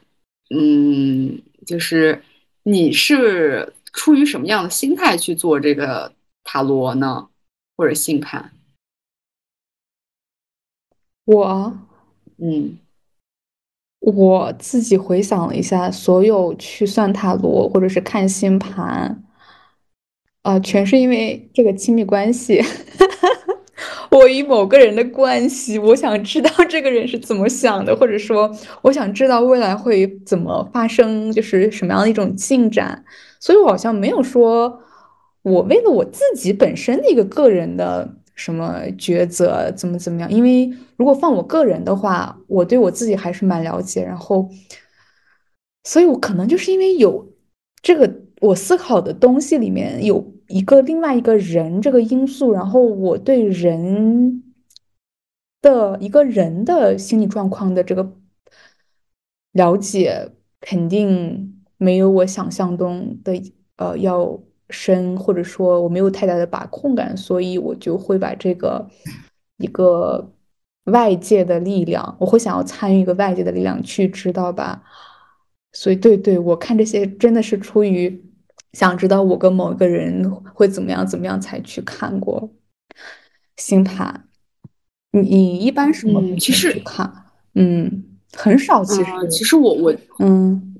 嗯，就是你是出于什么样的心态去做这个塔罗呢，或者星盘？我，嗯，我自己回想了一下，所有去算塔罗或者是看星盘，啊，全是因为这个亲密关系。我与某个人的关系，我想知道这个人是怎么想的，或者说我想知道未来会怎么发生，就是什么样的一种进展。所以我好像没有说，我为了我自己本身的一个个人的什么抉择怎么怎么样。因为如果放我个人的话，我对我自己还是蛮了解。然后，所以我可能就是因为有这个我思考的东西里面有。一个另外一个人这个因素，然后我对人的一个人的心理状况的这个了解，肯定没有我想象中的呃要深，或者说我没有太大的把控感，所以我就会把这个一个外界的力量，我会想要参与一个外界的力量去知道吧。所以，对对，我看这些真的是出于。想知道我跟某一个人会怎么样，怎么样才去看过星盘？你你一般什么其实看？嗯，很少。其实，其实我我嗯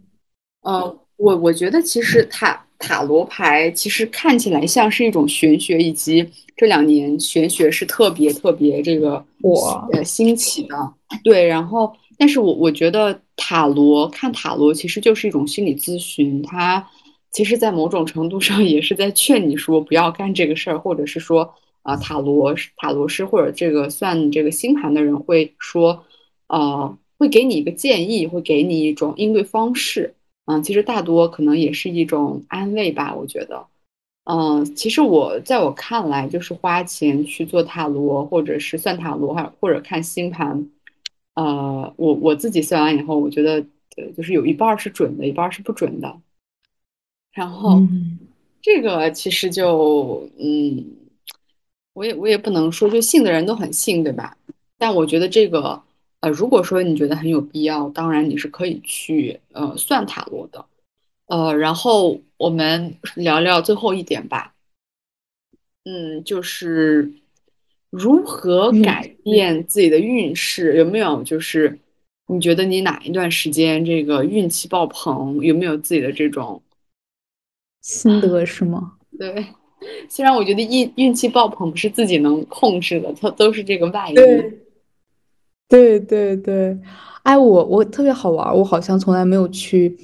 呃，我我觉得其实塔塔罗牌其实看起来像是一种玄学，以及这两年玄学是特别特别这个我呃兴起的。对，然后但是我我觉得塔罗看塔罗其实就是一种心理咨询，它。其实，在某种程度上，也是在劝你说不要干这个事儿，或者是说，啊，塔罗塔罗师或者这个算这个星盘的人会说，呃，会给你一个建议，会给你一种应对方式。嗯，其实大多可能也是一种安慰吧，我觉得。嗯，其实我在我看来，就是花钱去做塔罗，或者是算塔罗，还或者看星盘。呃，我我自己算完以后，我觉得，呃，就是有一半是准的，一半是不准的。然后，这个其实就，嗯，我也我也不能说就信的人都很信，对吧？但我觉得这个，呃，如果说你觉得很有必要，当然你是可以去呃算塔罗的。呃，然后我们聊聊最后一点吧。嗯，就是如何改变自己的运势？有没有就是你觉得你哪一段时间这个运气爆棚？有没有自己的这种？心得是吗？对，虽然我觉得运运气爆棚不是自己能控制的，它都是这个外因。对对对，哎，我我特别好玩，我好像从来没有去，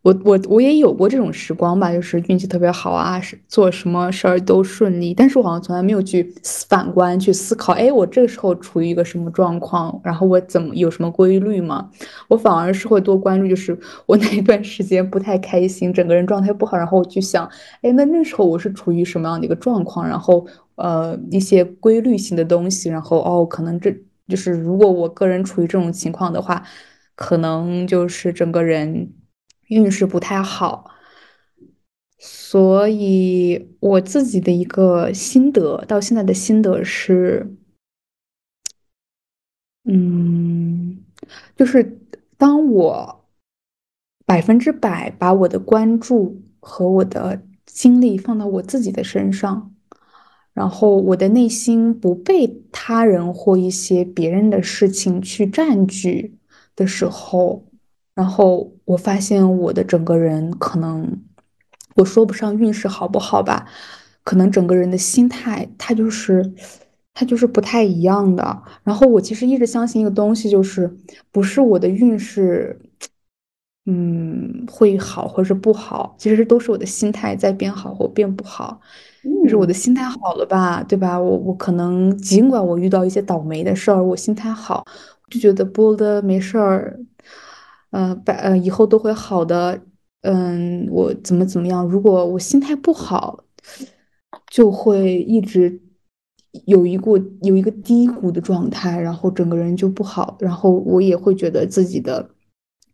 我我我也有过这种时光吧，就是运气特别好啊，是做什么事儿都顺利，但是我好像从来没有去反观去思考，哎，我这个时候处于一个什么状况，然后我怎么有什么规律吗？我反而是会多关注，就是我那一段时间不太开心，整个人状态不好，然后我去想，哎，那那时候我是处于什么样的一个状况？然后呃一些规律性的东西，然后哦，可能这就是如果我个人处于这种情况的话，可能就是整个人运势不太好。所以我自己的一个心得，到现在的心得是。嗯，就是当我百分之百把我的关注和我的精力放到我自己的身上，然后我的内心不被他人或一些别人的事情去占据的时候，然后我发现我的整个人可能，我说不上运势好不好吧，可能整个人的心态，他就是他就是不太一样的。然后我其实一直相信一个东西，就是不是我的运势，嗯，会好或者不好，其实都是我的心态在变好或变不好。就是我嗯的心态好了吧，对吧？我我可能尽管我遇到一些倒霉的事儿，我心态好，就觉得播的没事儿，呃，百呃以后都会好的。嗯，我怎么怎么样？如果我心态不好，就会一直有一个有一个低谷的状态，然后整个人就不好，然后我也会觉得自己的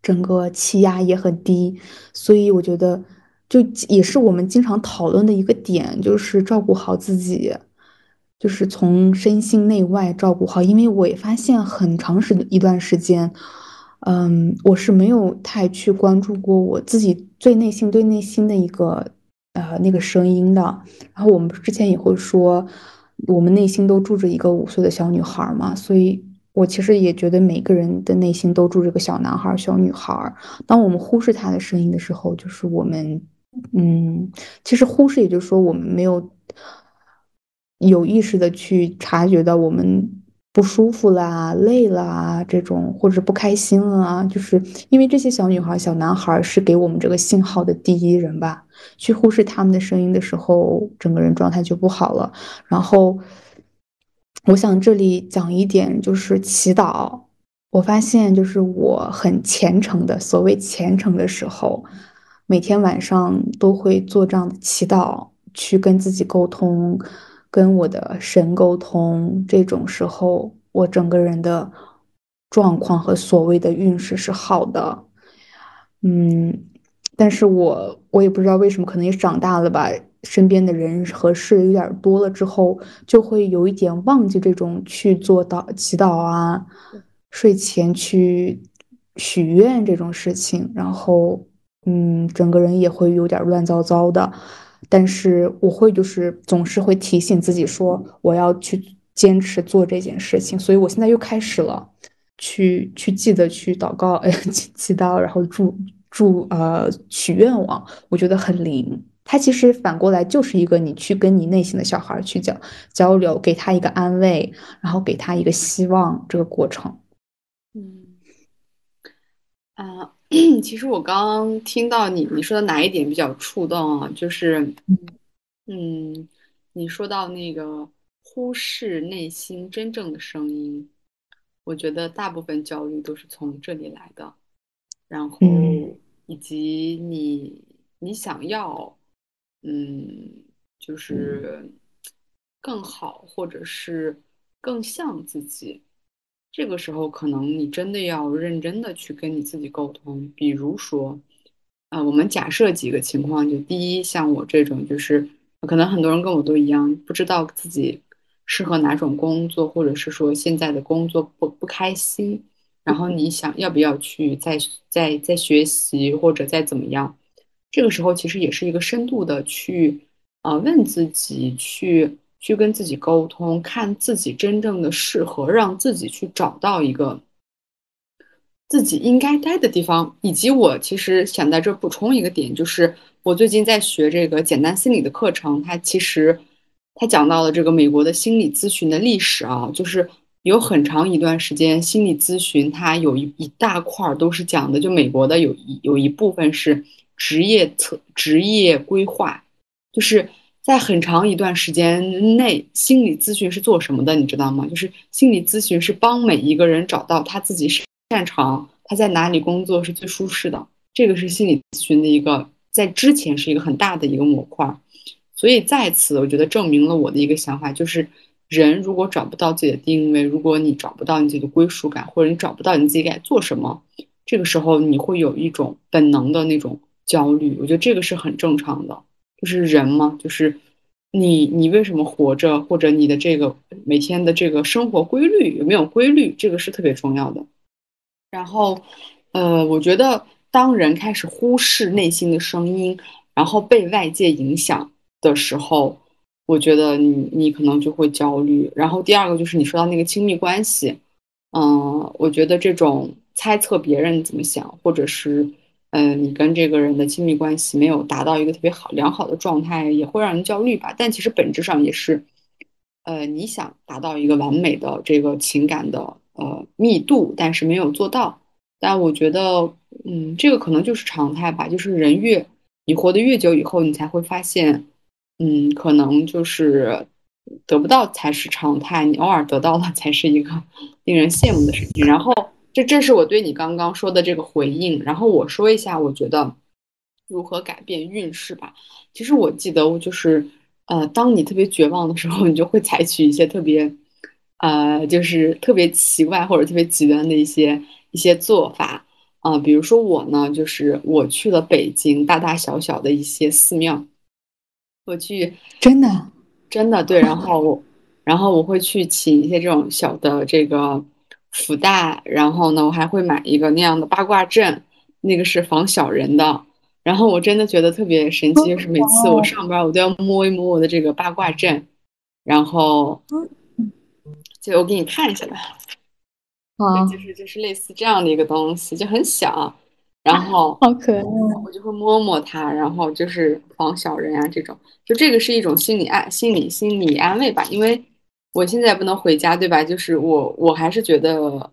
整个气压也很低，所以我觉得就也是我们经常讨论的一个点，就是照顾好自己，就是从身心内外照顾好，因为我也发现很长时一段时间。嗯，我是没有太去关注过我自己最内心、最内心的一个呃那个声音的。然后我们之前也会说，我们内心都住着一个五岁的小女孩嘛，所以我其实也觉得每个人的内心都住着个小男孩、小女孩。当我们忽视他的声音的时候，就是我们，嗯，其实忽视，也就是说我们没有有意识的去察觉到我们不舒服啦、累啦这种，或者不开心了啊，就是因为这些小女孩、小男孩是给我们这个信号的第一人吧。去忽视他们的声音的时候，整个人状态就不好了。然后，我想这里讲一点，就是祈祷。我发现，就是我很虔诚的，所谓虔诚的时候，每天晚上都会做这样的祈祷，去跟自己沟通，跟我的神沟通。这种时候，我整个人的状况和所谓的运势是好的。嗯，但是我我也不知道为什么，可能也长大了吧，身边的人和事有点儿多了之后，就会有一点忘记这种去做祷祈祷啊，睡前去许愿这种事情，然后嗯，整个人也会有点乱糟糟的。但是我会就是总是会提醒自己说，我要去坚持做这件事情，所以我现在又开始了。去去记得去祷告，哎，祈祈祷，然后祝祝呃许愿望，我觉得很灵。它其实反过来就是一个你去跟你内心的小孩去交交流，给他一个安慰，然后给他一个希望，这个过程。嗯啊，其实我刚刚听到你你说的哪一点比较触动啊？就是嗯，你说到那个忽视内心真正的声音，我觉得大部分焦虑都是从这里来的。然嗯后以及你你想要，嗯，就是更好，或者是更像自己，这个时候可能你真的要认真的去跟你自己沟通。比如说，啊、我们假设几个情况，就第一，像我这种，就是可能很多人跟我都一样，不知道自己适合哪种工作，或者是说现在的工作不不开心。然后你想要不要去再再再学习或者再怎么样？这个时候其实也是一个深度的去啊、问自己，去去跟自己沟通，看自己真正的适合，让自己去找到一个自己应该待的地方。以及我其实想在这补充一个点，就是我最近在学这个简单心理的课程，它其实它讲到了这个美国的心理咨询的历史啊，就是有很长一段时间，心理咨询它有一一大块都是讲的，就美国的有一有一部分是职业策职业规划，就是在很长一段时间内，心理咨询是做什么的，你知道吗？就是心理咨询是帮每一个人找到他自己擅长，他在哪里工作是最舒适的，这个是心理咨询的一个在之前是一个很大的一个模块。所以在此，我觉得证明了我的一个想法，就是人如果找不到自己的定位，如果你找不到你自己的归属感，或者你找不到你自己该做什么，这个时候你会有一种本能的那种焦虑。我觉得这个是很正常的，就是人嘛，就是你你为什么活着，或者你的这个每天的这个生活规律有没有规律，这个是特别重要的。然后，呃，我觉得当人开始忽视内心的声音，然后被外界影响的时候，我觉得你你可能就会焦虑。然后第二个就是你说到那个亲密关系，嗯，我觉得这种猜测别人怎么想，或者是嗯、你跟这个人的亲密关系没有达到一个特别好良好的状态，也会让人焦虑吧。但其实本质上也是，呃，你想达到一个完美的这个情感的呃密度，但是没有做到。但我觉得，嗯，这个可能就是常态吧。就是人越你活得越久以后，你才会发现，嗯，可能就是得不到才是常态，你偶尔得到了才是一个 令人羡慕的事情。然后，这这是我对你刚刚说的这个回应。然后我说一下，我觉得如何改变运势吧。其实我记得，我就是呃，当你特别绝望的时候，你就会采取一些特别呃，就是特别奇怪或者特别极端的一些一些做法。啊、比如说我呢，就是我去了北京大大小小的一些寺庙，我去真的，真的对，然后我，然后我会去请一些这种小的这个福袋，然后呢，我还会买一个那样的八卦阵，那个是防小人的。然后我真的觉得特别神奇，就是每次我上班，我都要摸一摸我的这个八卦阵，然后就我给你看一下吧。啊，就是就是类似这样的一个东西，就很小，然后好可爱。我就会摸摸它，然后就是防小人啊这种，就这个是一种心理安心理心理安慰吧，因为我现在不能回家，对吧？就是我我还是觉得，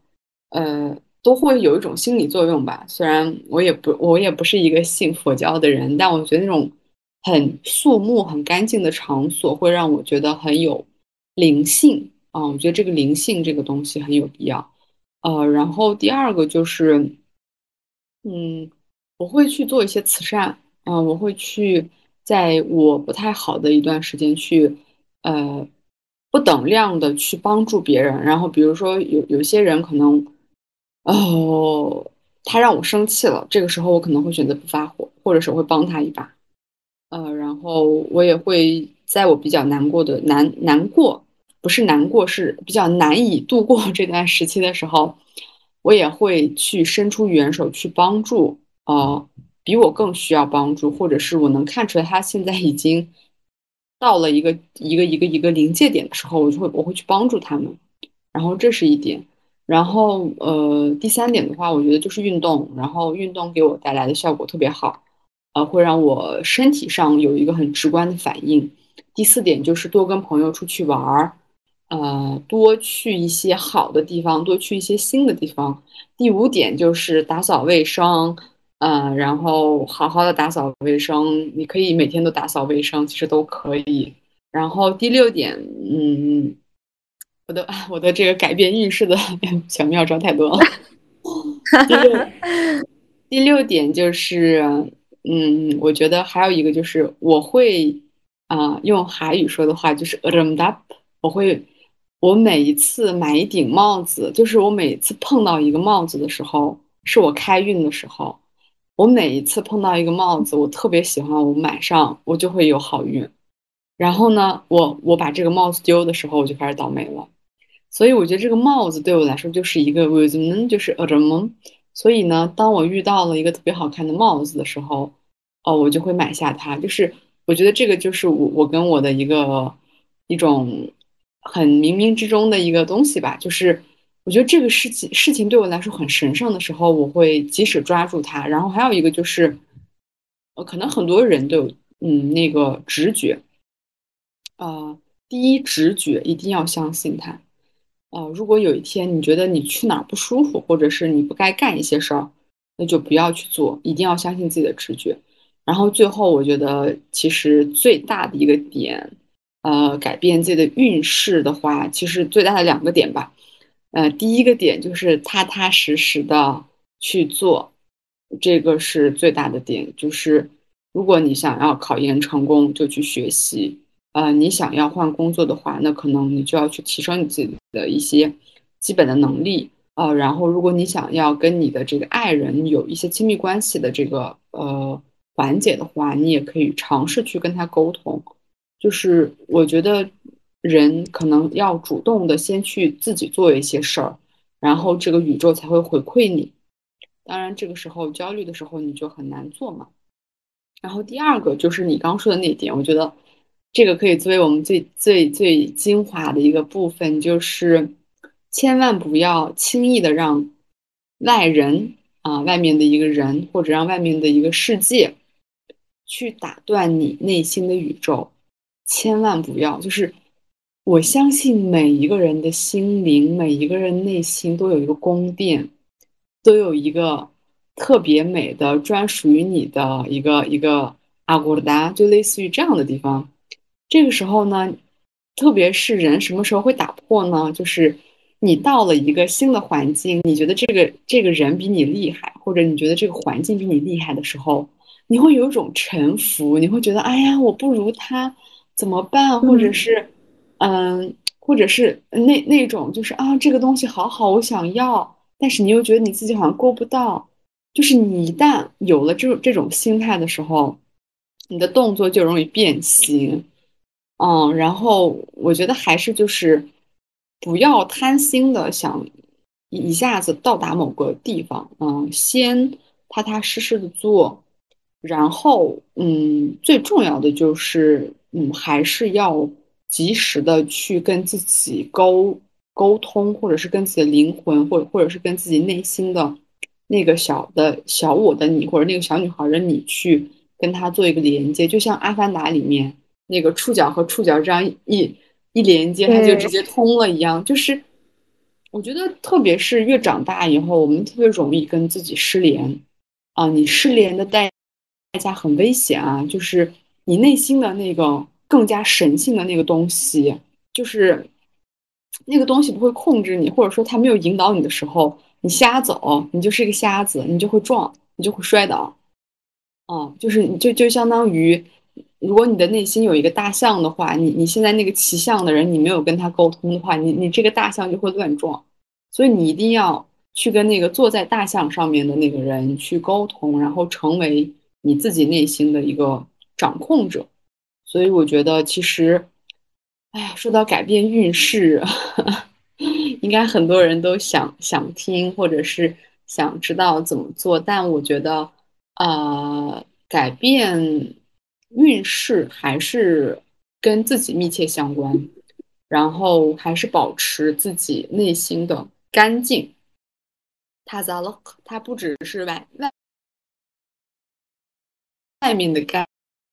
呃，都会有一种心理作用吧。虽然我也不我也不是一个信佛教的人，但我觉得那种很肃穆、很干净的场所会让我觉得很有灵性啊，我觉得这个灵性这个东西很有必要。呃，然后第二个就是，嗯，我会去做一些慈善，嗯、我会去在我不太好的一段时间去，呃，不等量的去帮助别人。然后比如说有有些人可能，哦，他让我生气了，这个时候我可能会选择不发火，或者是我会帮他一把。呃，然后我也会在我比较难过的难难过，不是难过，是比较难以度过这段时期的时候，我也会去伸出援手去帮助，呃，比我更需要帮助，或者是我能看出来他现在已经到了一个一个一个一个临界点的时候，我就会我会去帮助他们，然后这是一点。然后，呃，第三点的话，我觉得就是运动，然后运动给我带来的效果特别好。呃，会让我身体上有一个很直观的反应。第四点就是多跟朋友出去玩儿，呃，多去一些好的地方，多去一些新的地方。第五点就是打扫卫生，呃，然后好好的打扫卫生，你可以每天都打扫卫生，其实都可以。然后第六点，嗯，我的 我的这个改变运势的 小妙招太多了。第六第六点就是，嗯，我觉得还有一个就是我会啊、用韩语说的话就是 a m d a 我会我每一次买一顶帽子，就是我每次碰到一个帽子的时候，是我开运的时候。我每一次碰到一个帽子，我特别喜欢，我买上我就会有好运。然后呢，我我把这个帽子丢的时候，我就开始倒霉了。所以我觉得这个帽子对我来说就是一个 w i s m 就是 a m 所以呢，当我遇到了一个特别好看的帽子的时候，哦，我就会买下它。就是我觉得这个就是我我跟我的一个一种很冥冥之中的一个东西吧。就是我觉得这个事情事情对我来说很神圣的时候，我会及时抓住它。然后还有一个就是，呃，可能很多人都有嗯那个直觉，呃，第一直觉一定要相信它。呃，如果有一天你觉得你去哪儿不舒服，或者是你不该干一些事儿，那就不要去做，一定要相信自己的直觉。然后最后，我觉得其实最大的一个点，呃，改变自己的运势的话，其实最大的两个点吧。呃，第一个点就是踏踏实实的去做，这个是最大的点。就是如果你想要考研成功，就去学习。呃，你想要换工作的话，那可能你就要去提升你自己的一些基本的能力呃，然后，如果你想要跟你的这个爱人有一些亲密关系的这个呃缓解的话，你也可以尝试去跟他沟通。就是我觉得人可能要主动的先去自己做一些事儿，然后这个宇宙才会回馈你。当然，这个时候焦虑的时候你就很难做嘛。然后第二个就是你刚说的那点，我觉得。这个可以作为我们最最最精华的一个部分，就是千万不要轻易的让外人啊，外面的一个人或者让外面的一个世界去打断你内心的宇宙，千万不要。就是我相信每一个人的心灵，每一个人内心都有一个宫殿，都有一个特别美的专属于你的一个一个阿古达，就类似于这样的地方。这个时候呢，特别是人什么时候会打破呢？就是你到了一个新的环境，你觉得这个这个人比你厉害，或者你觉得这个环境比你厉害的时候，你会有一种臣服，你会觉得哎呀，我不如他怎么办？或者是嗯，或者是那那种就是啊，这个东西好好，我想要，但是你又觉得你自己好像够不到。就是你一旦有了这种这种心态的时候，你的动作就容易变形。嗯，然后我觉得还是就是不要贪心的想一下子到达某个地方，嗯，先踏踏实实的做，然后嗯，最重要的就是嗯，还是要及时的去跟自己沟沟通，或者是跟自己的灵魂，或者或者是跟自己内心的那个小的小我的你，或者那个小女孩的你去跟他做一个连接，就像《阿凡达》里面。那个触角和触角这样一一连接，它就直接通了一样。就是我觉得，特别是越长大以后，我们特别容易跟自己失联啊。你失联的代代价很危险啊，就是你内心的那个更加神性的那个东西，就是那个东西不会控制你，或者说它没有引导你的时候，你瞎走，你就是一个瞎子，你就会撞，你就会摔倒。哦，就是你就就相当于。如果你的内心有一个大象的话，你你现在那个骑象的人，你没有跟他沟通的话，你你这个大象就会乱撞，所以你一定要去跟那个坐在大象上面的那个人去沟通，然后成为你自己内心的一个掌控者。所以我觉得其实，哎呀，说到改变运势，应该很多人都想想听或者是想知道怎么做，但我觉得，呃，改变。运势还是跟自己密切相关，然后还是保持自己内心的干净。他咋了？他不只是外外外面的干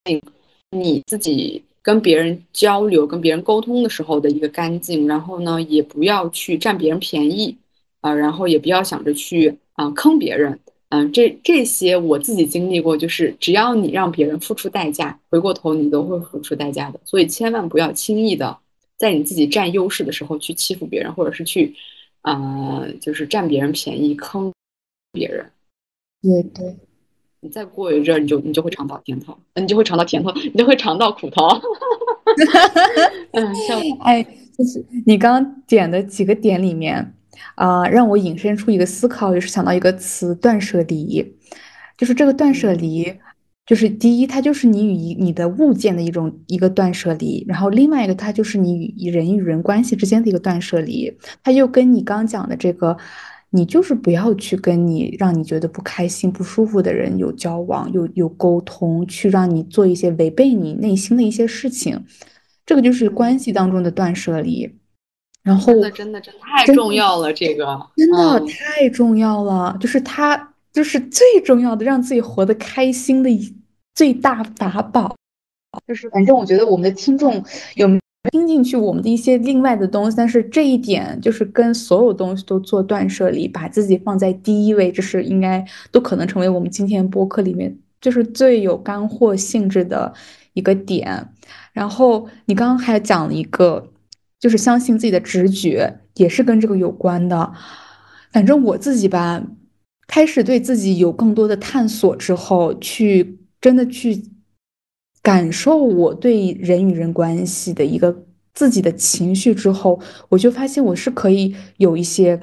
净，你自己跟别人交流、跟别人沟通的时候的一个干净。然后呢，也不要去占别人便宜啊，然后也不要想着去啊坑别人。嗯，这这些我自己经历过，就是只要你让别人付出代价，回过头你都会付出代价的。所以千万不要轻易的在你自己占优势的时候去欺负别人，或者是去，呃，就是占别人便宜坑别人。对对，你再过一阵，你就你就会尝到甜头，你就会尝到甜头，你就会尝到苦头。嗯，像哎，就是你刚刚点的几个点里面。啊，让我引申出一个思考，也是想到一个词“断舍离”，就是这个断舍离，就是第一，它就是你与你的物件的一种一个断舍离，然后另外一个，它就是你与人与人关系之间的一个断舍离，它又跟你刚讲的这个，你就是不要去跟你让你觉得不开心、不舒服的人有交往、有有沟通，去让你做一些违背你内心的一些事情，这个就是关系当中的断舍离。然后真的真的真的太重要了，这个真的太重要了，就是他就是最重要的，让自己活得开心的最大法宝。就是反正我觉得我们的听众有。听进去我们的一些另外的东西，但是这一点就是跟所有东西都做断舍离，把自己放在第一位，这是应该都可能成为我们今天播客里面就是最有干货性质的一个点。然后你刚刚还讲了一个，就是相信自己的直觉，也是跟这个有关的。反正我自己吧，开始对自己有更多的探索之后，去真的去。感受我对人与人关系的一个自己的情绪之后，我就发现我是可以有一些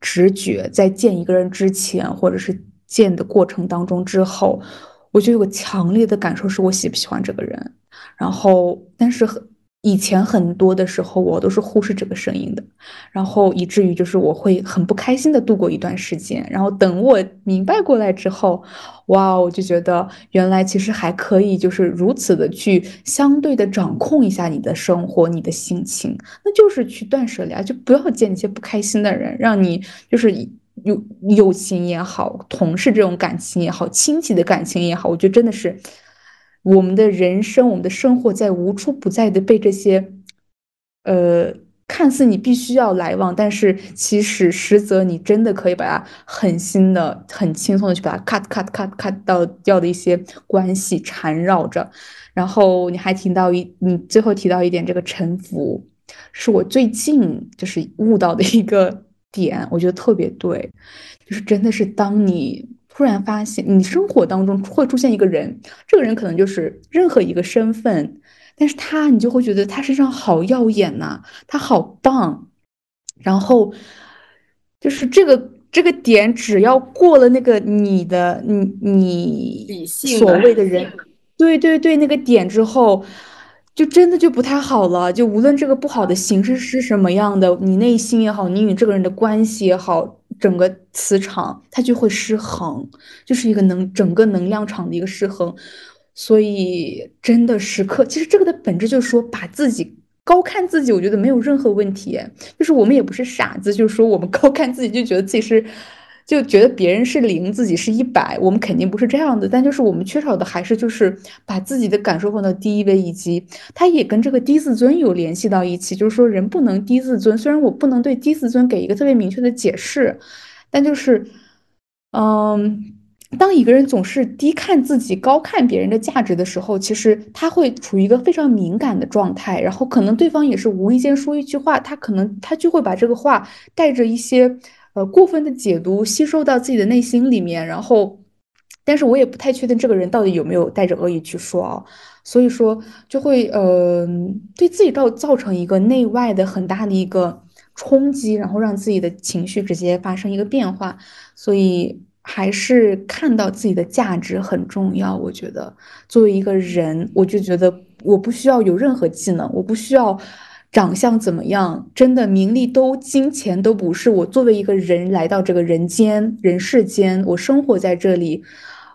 直觉，在见一个人之前，或者是见的过程当中之后，我就有个强烈的感受，是我喜不喜欢这个人。然后，但是很。以前很多的时候，我都是忽视这个声音的，然后以至于就是我会很不开心的度过一段时间。然后等我明白过来之后，哇，我就觉得原来其实还可以，就是如此的去相对的掌控一下你的生活、你的心情，那就是去断舍离啊，就不要见那些不开心的人，让你就是友友情也好，同事这种感情也好，亲戚的感情也好，我觉得真的是。我们的人生，我们的生活，在无处不在的被这些，呃，看似你必须要来往，但是其实实则你真的可以把它狠心的、很轻松的去把它 cut cut cut cut 到掉的一些关系缠绕着。然后你还提到一，你最后提到一点，这个沉浮，是我最近就是悟到的一个点，我觉得特别对，就是真的是当你。突然发现，你生活当中会出现一个人，这个人可能就是任何一个身份，但是他你就会觉得他身上好耀眼呐，他好棒，然后就是这个这个点，只要过了那个你的你你所谓的人，对对对，那个点之后。就真的就不太好了，就无论这个不好的形式是什么样的，你内心也好，你与这个人的关系也好，整个磁场它就会失衡，就是一个能整个能量场的一个失衡。所以真的时刻，其实这个的本质就是说，把自己高看自己，我觉得没有任何问题。就是我们也不是傻子，就是说我们高看自己，就觉得自己是。就觉得别人是零，自己是一百，我们肯定不是这样的。但就是我们缺少的还是就是把自己的感受放到第一位，以及他也跟这个低自尊有联系到一起。就是说人不能低自尊，虽然我不能对低自尊给一个特别明确的解释，但就是，嗯，当一个人总是低看自己、高看别人的价值的时候，其实他会处于一个非常敏感的状态。然后可能对方也是无意间说一句话，他可能他就会把这个话带着一些。呃，过分的解读吸收到自己的内心里面，然后，但是我也不太确定这个人到底有没有带着恶意去说啊，所以说就会呃对自己造造成一个内外的很大的一个冲击，然后让自己的情绪直接发生一个变化，所以还是看到自己的价值很重要。我觉得作为一个人，我就觉得我不需要有任何技能，我不需要。长相怎么样？真的名利都金钱都不是。我作为一个人来到这个人间人世间，我生活在这里，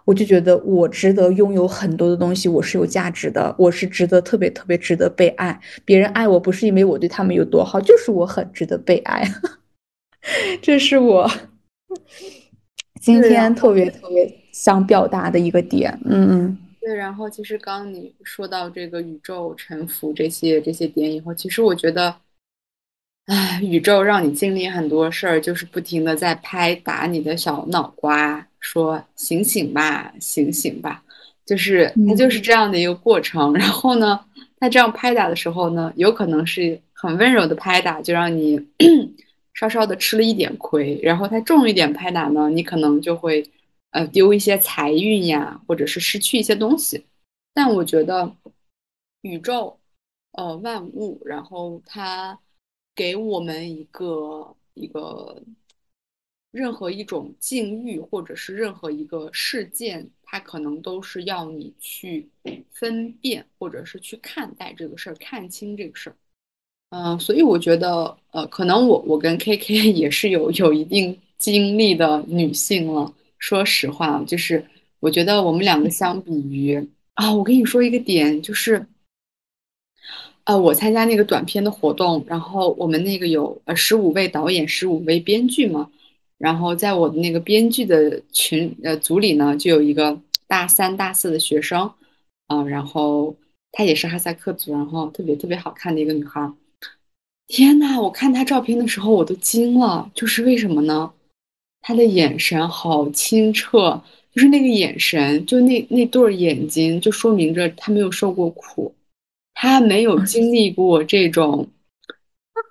我就觉得我值得拥有很多的东西。我是有价值的，我是值得特别特别值得被爱。别人爱我不是因为我对他们有多好，就是我很值得被爱。这是我今天特别特别想表达的一个点。嗯嗯。对，然后其实刚你说到这个宇宙沉浮这些这些点以后，其实我觉得，唉，宇宙让你经历很多事儿，就是不停的在拍打你的小脑瓜，说醒醒吧，醒醒吧，就是它就是这样的一个过程。然后呢，它这样拍打的时候呢，有可能是很温柔的拍打，就让你 稍稍的吃了一点亏；然后它重一点拍打呢，你可能就会。呃，丢一些财运呀，或者是失去一些东西，但我觉得宇宙，呃，万物，然后它给我们一个一个任何一种境遇，或者是任何一个事件，它可能都是要你去分辨，或者是去看待这个事儿，看清这个事儿。嗯，所以我觉得，呃，可能我我跟 K K 也是有有一定经历的女性了。说实话，就是我觉得我们两个相比于啊，我跟你说一个点，就是。呃，我参加那个短片的活动，然后我们那个有呃十五位导演，十五位编剧嘛，然后在我的那个编剧的群呃组里呢，就有一个大三、大四的学生，啊，然后她也是哈萨克族，然后特别特别好看的一个女孩。天呐，我看她照片的时候我都惊了，就是为什么呢？她的眼神好清澈，就是那个眼神，就那那对眼睛，就说明着他没有受过苦。他没有经历过这种，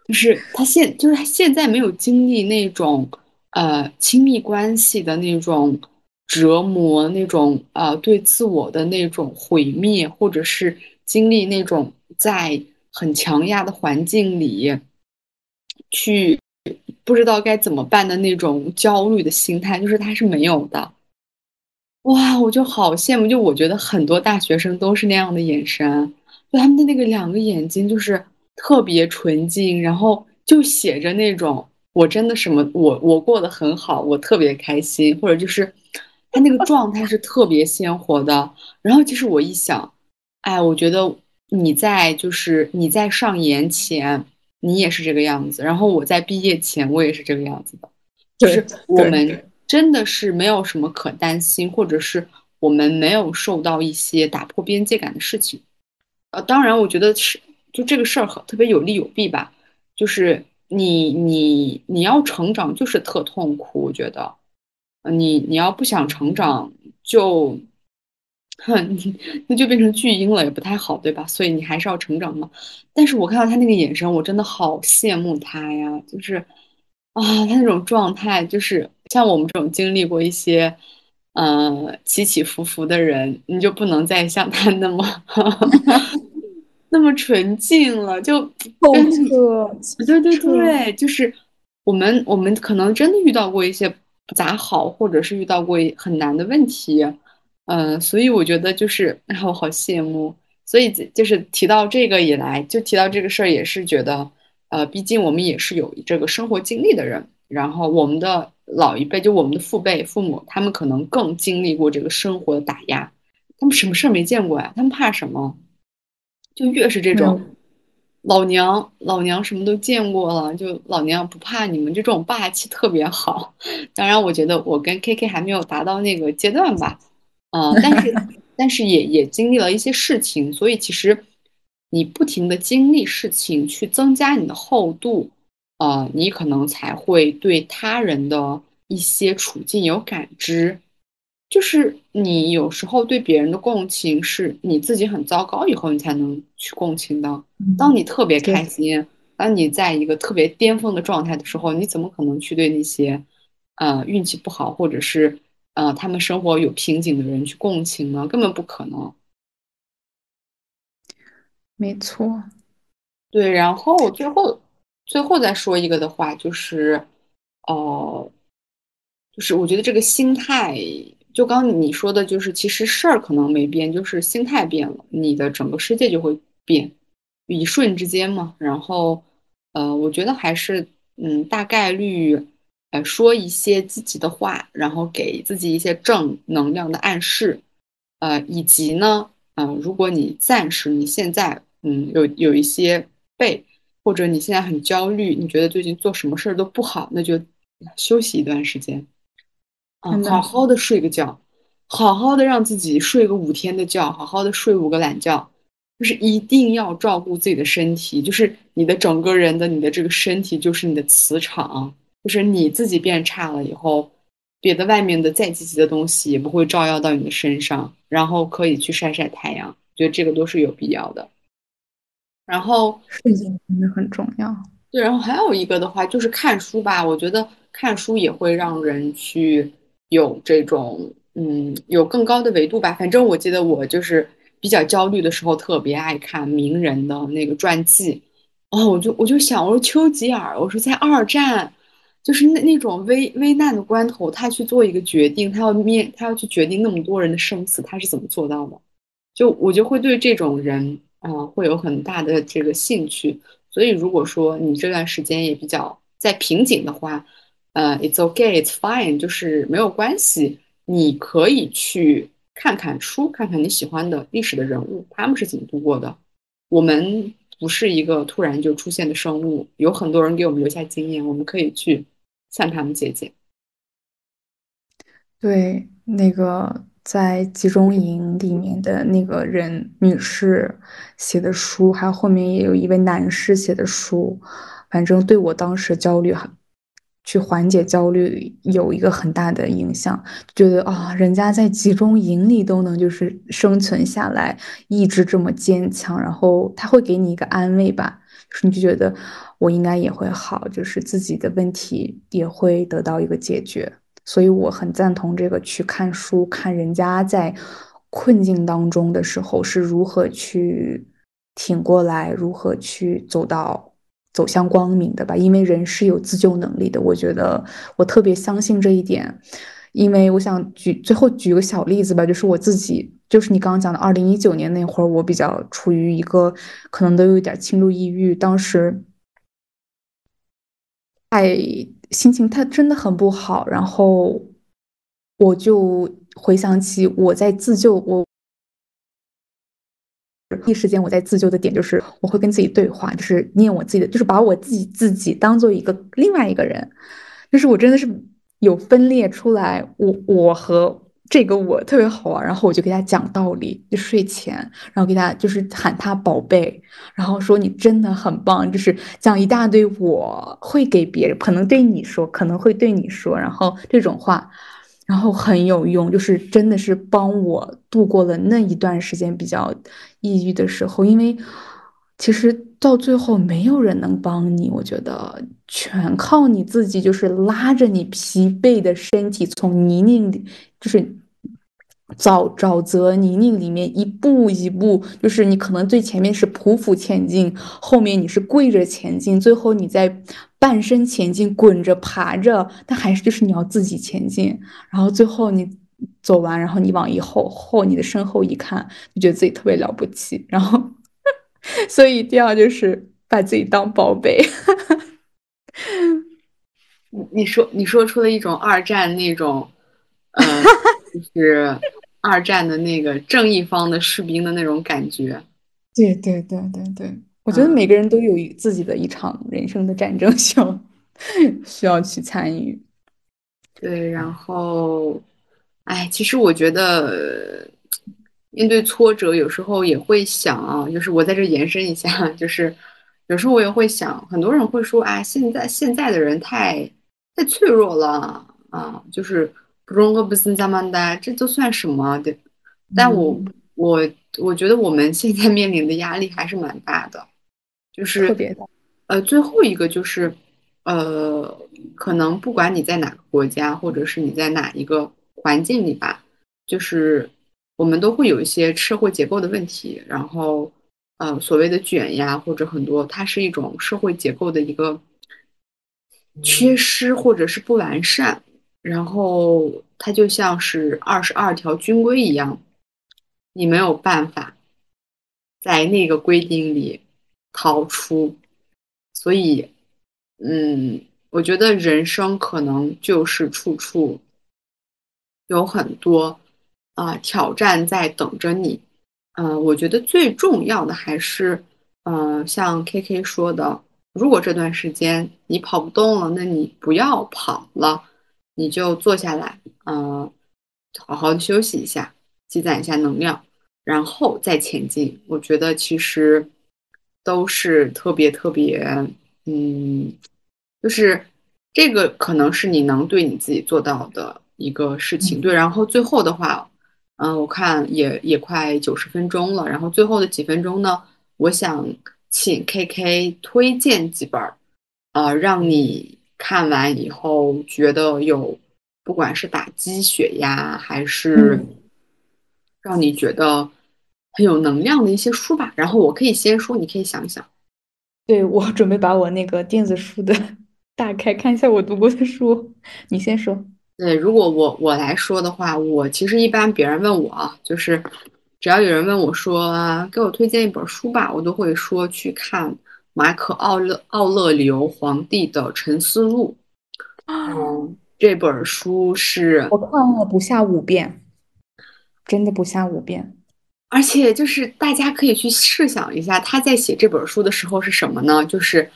就是他现就是他现在没有经历那种呃亲密关系的那种折磨，那种呃对自我的那种毁灭，或者是经历那种在很强压的环境里去不知道该怎么办的那种焦虑的心态，就是他是没有的。哇，我就好羡慕，就我觉得很多大学生都是那样的眼神。就他们的那个两个眼睛就是特别纯净，然后就写着那种我真的什么我我过得很好，我特别开心，或者就是他那个状态是特别鲜活的。然后其实我一想，哎，我觉得你在就是你在上研前你也是这个样子，然后我在毕业前我也是这个样子的，就是我们真的是没有什么可担心，或者是我们没有受到一些打破边界感的事情。呃，当然，我觉得是就这个事儿很特别有利有弊吧。就是你你你要成长，就是特痛苦。我觉得，呃，你你要不想成长，就，哼，那就变成巨婴了，也不太好，对吧？所以你还是要成长嘛。但是我看到他那个眼神，我真的好羡慕他呀。就是啊，他那种状态，就是像我们这种经历过一些。呃，起起伏伏的人，你就不能再像他那么 那么纯净了，就 透彻。对对对，就是我们我们可能真的遇到过一些不咋好，或者是遇到过很难的问题，嗯，所以我觉得就是，我好羡慕。所以就是提到这个以来，就提到这个事儿，也是觉得，呃，毕竟我们也是有这个生活经历的人，然后我们的。老一辈就我们的父辈、父母，他们可能更经历过这个生活的打压，他们什么事儿没见过呀？他们怕什么？就越是这种老娘，老娘什么都见过了，就老娘不怕你们，就这种霸气特别好。当然，我觉得我跟 K K 还没有达到那个阶段吧，嗯，但是但是也也经历了一些事情，所以其实你不停的经历事情，去增加你的厚度。呃，你可能才会对他人的一些处境有感知，就是你有时候对别人的共情，是你自己很糟糕以后，你才能去共情的。当你特别开心，当你在一个特别巅峰的状态的时候，你怎么可能去对那些呃运气不好，或者是呃他们生活有瓶颈的人去共情呢？根本不可能。没错，对，然后最后。最后再说一个的话，就是，哦，就是我觉得这个心态，就刚你说的，就是其实事儿可能没变，就是心态变了，你的整个世界就会变，一瞬之间嘛。然后，呃，我觉得还是，嗯，大概率，呃，说一些积极的话，然后给自己一些正能量的暗示，呃，以及呢，嗯，如果你暂时你现在，嗯，有有一些背。或者你现在很焦虑，你觉得最近做什么事儿都不好，那就休息一段时间，啊，好好的睡个觉，好好的让自己睡个五天的觉，好好的睡五个懒觉，就是一定要照顾自己的身体，就是你的整个人的你的这个身体就是你的磁场，就是你自己变差了以后，别的外面的再积极的东西也不会照耀到你的身上，然后可以去晒晒太阳，觉得这个都是有必要的。然后睡觉真的很重要。对，然后还有一个的话就是看书吧。我觉得看书也会让人去有这种，嗯，有更高的维度吧。反正我记得我就是比较焦虑的时候，特别爱看名人的那个传记。哦，我就我就想，我说丘吉尔，我说在二战，就是那那种危危难的关头，他去做一个决定，他要面，他要去决定那么多人的生死，他是怎么做到的？就我就会对这种人。啊，会有很大的这个兴趣，所以如果说你这段时间也比较在瓶颈的话，呃，it's okay, it's fine，就是没有关系，你可以去看看书，看看你喜欢的历史的人物，他们是怎么度过的。我们不是一个突然就出现的生物，有很多人给我们留下经验，我们可以去向他们借鉴。对，那个在集中营里面的那个人女士写的书，还有后面也有一位男士写的书，反正对我当时焦虑，去缓解焦虑有一个很大的影响。觉得啊，人家在集中营里都能就是生存下来，意志这么坚强，然后他会给你一个安慰吧，就是你就觉得我应该也会好，就是自己的问题也会得到一个解决。所以我很赞同这个去看书，看人家在困境当中的时候是如何去挺过来，如何去走到走向光明的吧。因为人是有自救能力的，我觉得我特别相信这一点。因为我想举最后举个小例子吧，就是我自己，就是你刚刚讲的二零一九年那会儿，我比较处于一个可能都有点轻度抑郁，当时太。心情他真的很不好，然后我就回想起我在自救，我一时间我在自救的点就是我会跟自己对话，就是念我自己的，就是把我自己自己当做一个另外一个人，就是我真的是有分裂出来，我我和。这个我特别好玩，然后我就给他讲道理，就睡前，然后给他就是喊他宝贝，然后说你真的很棒，就是讲一大堆我会给别人，可能对你说，可能会对你说，然后这种话，然后很有用，就是真的是帮我度过了那一段时间比较抑郁的时候，因为其实到最后没有人能帮你，我觉得全靠你自己，就是拉着你疲惫的身体从泥泞里。就是沼沼泽泥泞里面一步一步，就是你可能最前面是匍匐前进，后面你是跪着前进，最后你在半身前进，滚着爬着，但还是就是你要自己前进，然后最后你走完，然后你往以后后你的身后一看，就觉得自己特别了不起，然后 所以一定要就是把自己当宝贝。你你说你说出了一种二战那种。嗯，就 是二战的那个正义方的士兵的那种感觉。对对对对对，我觉得每个人都有自己的一场人生的战争需要需要去参与。对，然后，哎，其实我觉得面对挫折，有时候也会想啊，就是我在这延伸一下，就是有时候我也会想，很多人会说，啊，现在现在的人太太脆弱了啊，就是。不中国不是这么的，这都算什么对？但我我我觉得我们现在面临的压力还是蛮大的，就是特别大。呃，最后一个就是，呃，可能不管你在哪个国家，或者是你在哪一个环境里吧，就是我们都会有一些社会结构的问题，然后呃，所谓的卷呀，或者很多，它是一种社会结构的一个缺失或者是不完善。然后它就像是二十二条军规一样，你没有办法在那个规定里逃出，所以，嗯，我觉得人生可能就是处处有很多啊挑战在等着你。嗯，我觉得最重要的还是，嗯，像 K K 说的，如果这段时间你跑不动了，那你不要跑了。你就坐下来，嗯，好好的休息一下，积攒一下能量，然后再前进。我觉得其实都是特别特别，嗯，就是这个可能是你能对你自己做到的一个事情。对，然后最后的话，嗯，我看也也快九十分钟了，然后最后的几分钟呢，我想请 K K 推荐几本儿，呃，让你。看完以后觉得有，不管是打鸡血呀，还是让你觉得很有能量的一些书吧。然后我可以先说，你可以想想。对我准备把我那个电子书的 打开看一下我读过的书。你先说。对，如果我我来说的话，我其实一般别人问我啊，就是只要有人问我说给我推荐一本书吧，我都会说去看。马可·奥勒奥勒留皇帝的沉思录，嗯，这本书是，我看了不下五遍，真的不下五遍。而且就是大家可以去试想一下，他在写这本书的时候是什么呢？就是，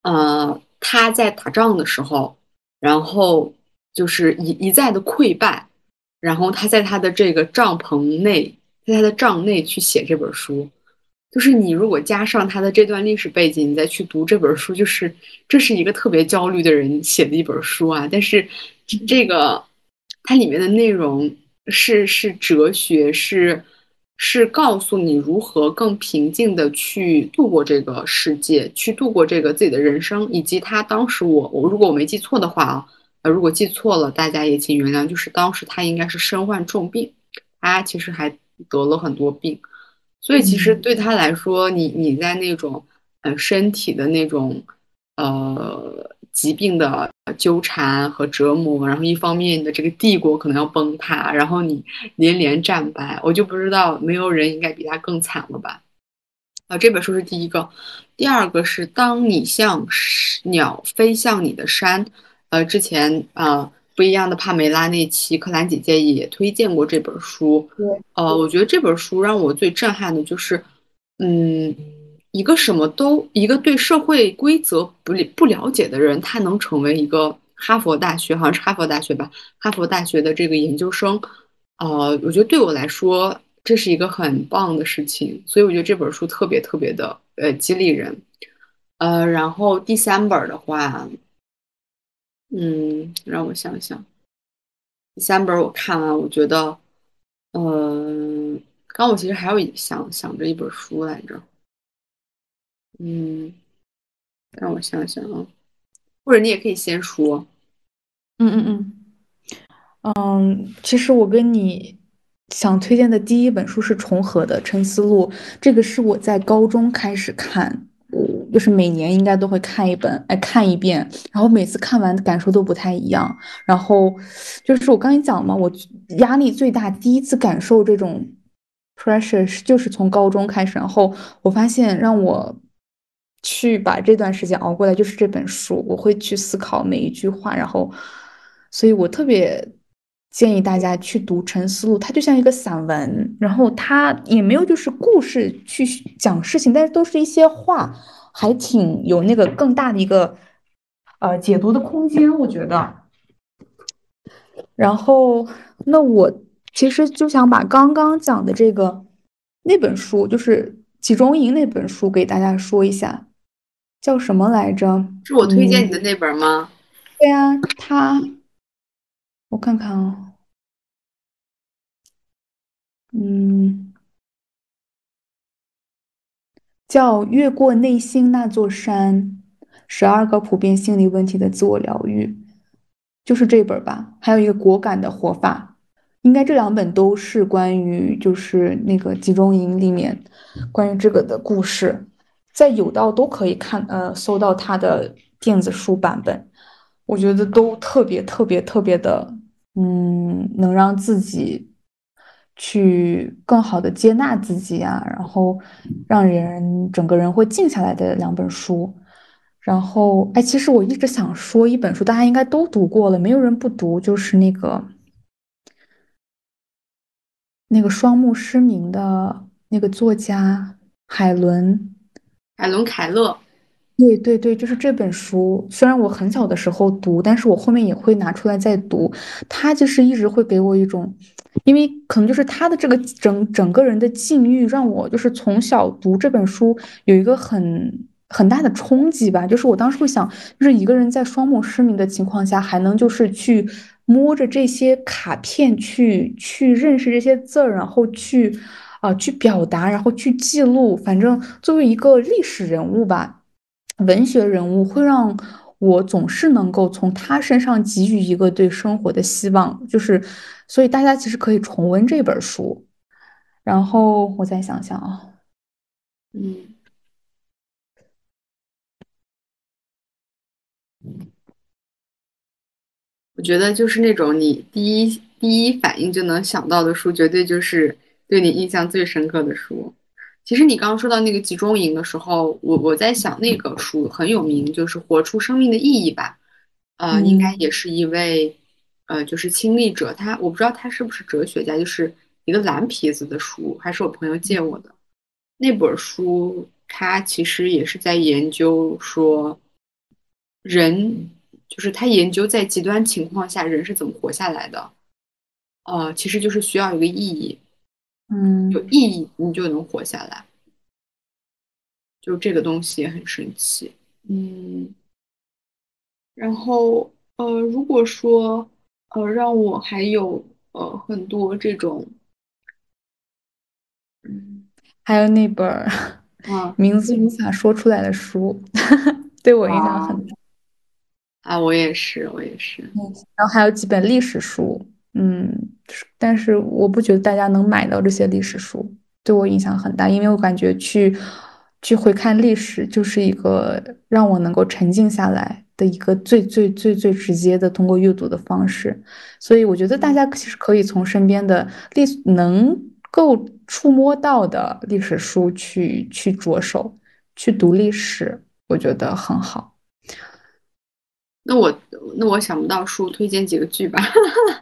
呃，他在打仗的时候，然后就是一一再的溃败，然后他在他的这个帐篷内，在他的帐内去写这本书。就是你如果加上他的这段历史背景，你再去读这本书，就是这是一个特别焦虑的人写的一本书啊。但是这个它里面的内容是是哲学，是是告诉你如何更平静的去度过这个世界，去度过这个自己的人生，以及他当时我我如果我没记错的话啊，呃如果记错了，大家也请原谅。就是当时他应该是身患重病，他其实还得了很多病。所以其实对他来说，你你在那种呃身体的那种呃疾病的纠缠和折磨，然后一方面你的这个帝国可能要崩塌，然后你连连战败，我就不知道没有人应该比他更惨了吧？啊，这本书是第一个，第二个是当你像鸟飞向你的山，呃，之前啊。不一样的帕梅拉那期，克兰姐姐也推荐过这本书。对，呃，我觉得这本书让我最震撼的就是，嗯，一个什么都，一个对社会规则不不了解的人，他能成为一个哈佛大学，好像是哈佛大学吧，哈佛大学的这个研究生。呃，我觉得对我来说，这是一个很棒的事情，所以我觉得这本书特别特别的呃激励人。呃，然后第三本的话。嗯，让我想想，第三本我看完，我觉得，嗯，刚我其实还有想想着一本书来着，嗯，让我想想啊，或者你也可以先说，嗯嗯嗯，嗯，其实我跟你想推荐的第一本书是重合的《沉思录》，这个是我在高中开始看。就是每年应该都会看一本，哎，看一遍，然后每次看完感受都不太一样。然后就是我刚才讲嘛，我压力最大，第一次感受这种 pressure 就是从高中开始。然后我发现让我去把这段时间熬过来，就是这本书，我会去思考每一句话。然后，所以我特别建议大家去读《沉思录》，它就像一个散文，然后它也没有就是故事去讲事情，但是都是一些话。还挺有那个更大的一个呃解读的空间，我觉得。然后，那我其实就想把刚刚讲的这个那本书，就是《集中营》那本书给大家说一下，叫什么来着？是我推荐你的那本吗？对呀，它，我看看啊，嗯。叫越过内心那座山，十二个普遍心理问题的自我疗愈，就是这本吧。还有一个果敢的活法，应该这两本都是关于就是那个集中营里面关于这个的故事，在有道都可以看，呃，搜到它的电子书版本。我觉得都特别特别特别的，嗯，能让自己。去更好的接纳自己啊，然后让人整个人会静下来的两本书。然后，哎，其实我一直想说一本书，大家应该都读过了，没有人不读，就是那个那个双目失明的那个作家海伦，海伦凯勒。对对对，就是这本书。虽然我很小的时候读，但是我后面也会拿出来再读。他就是一直会给我一种，因为可能就是他的这个整整个人的境遇，让我就是从小读这本书有一个很很大的冲击吧。就是我当时会想，就是一个人在双目失明的情况下，还能就是去摸着这些卡片去去认识这些字儿，然后去啊去表达，然后去记录。反正作为一个历史人物吧。文学人物会让我总是能够从他身上给予一个对生活的希望，就是，所以大家其实可以重温这本书。然后我再想想啊，嗯，我觉得就是那种你第一第一反应就能想到的书，绝对就是对你印象最深刻的书。其实你刚刚说到那个集中营的时候，我我在想那个书很有名，就是《活出生命的意义》吧。呃，应该也是一位呃，就是亲历者。他我不知道他是不是哲学家，就是一个蓝皮子的书，还是我朋友借我的那本书。他其实也是在研究说，人就是他研究在极端情况下人是怎么活下来的。呃，其实就是需要一个意义，嗯，有意义你就能活下来。就这个东西也很神奇，嗯。然后呃，如果说呃让我还有呃很多这种，嗯，还有那本啊 名字无法说出来的书，对我影响很大。啊，我也是，我也是。然后还有几本历史书，嗯，但是我不觉得大家能买到这些历史书，对我影响很大，因为我感觉去去回看历史就是一个让我能够沉静下来的一个最最最最直接的通过阅读的方式，所以我觉得大家其实可以从身边的历能够触摸到的历史书去去着手去读历史，我觉得很好。那我那我想不到书，推荐几个剧吧。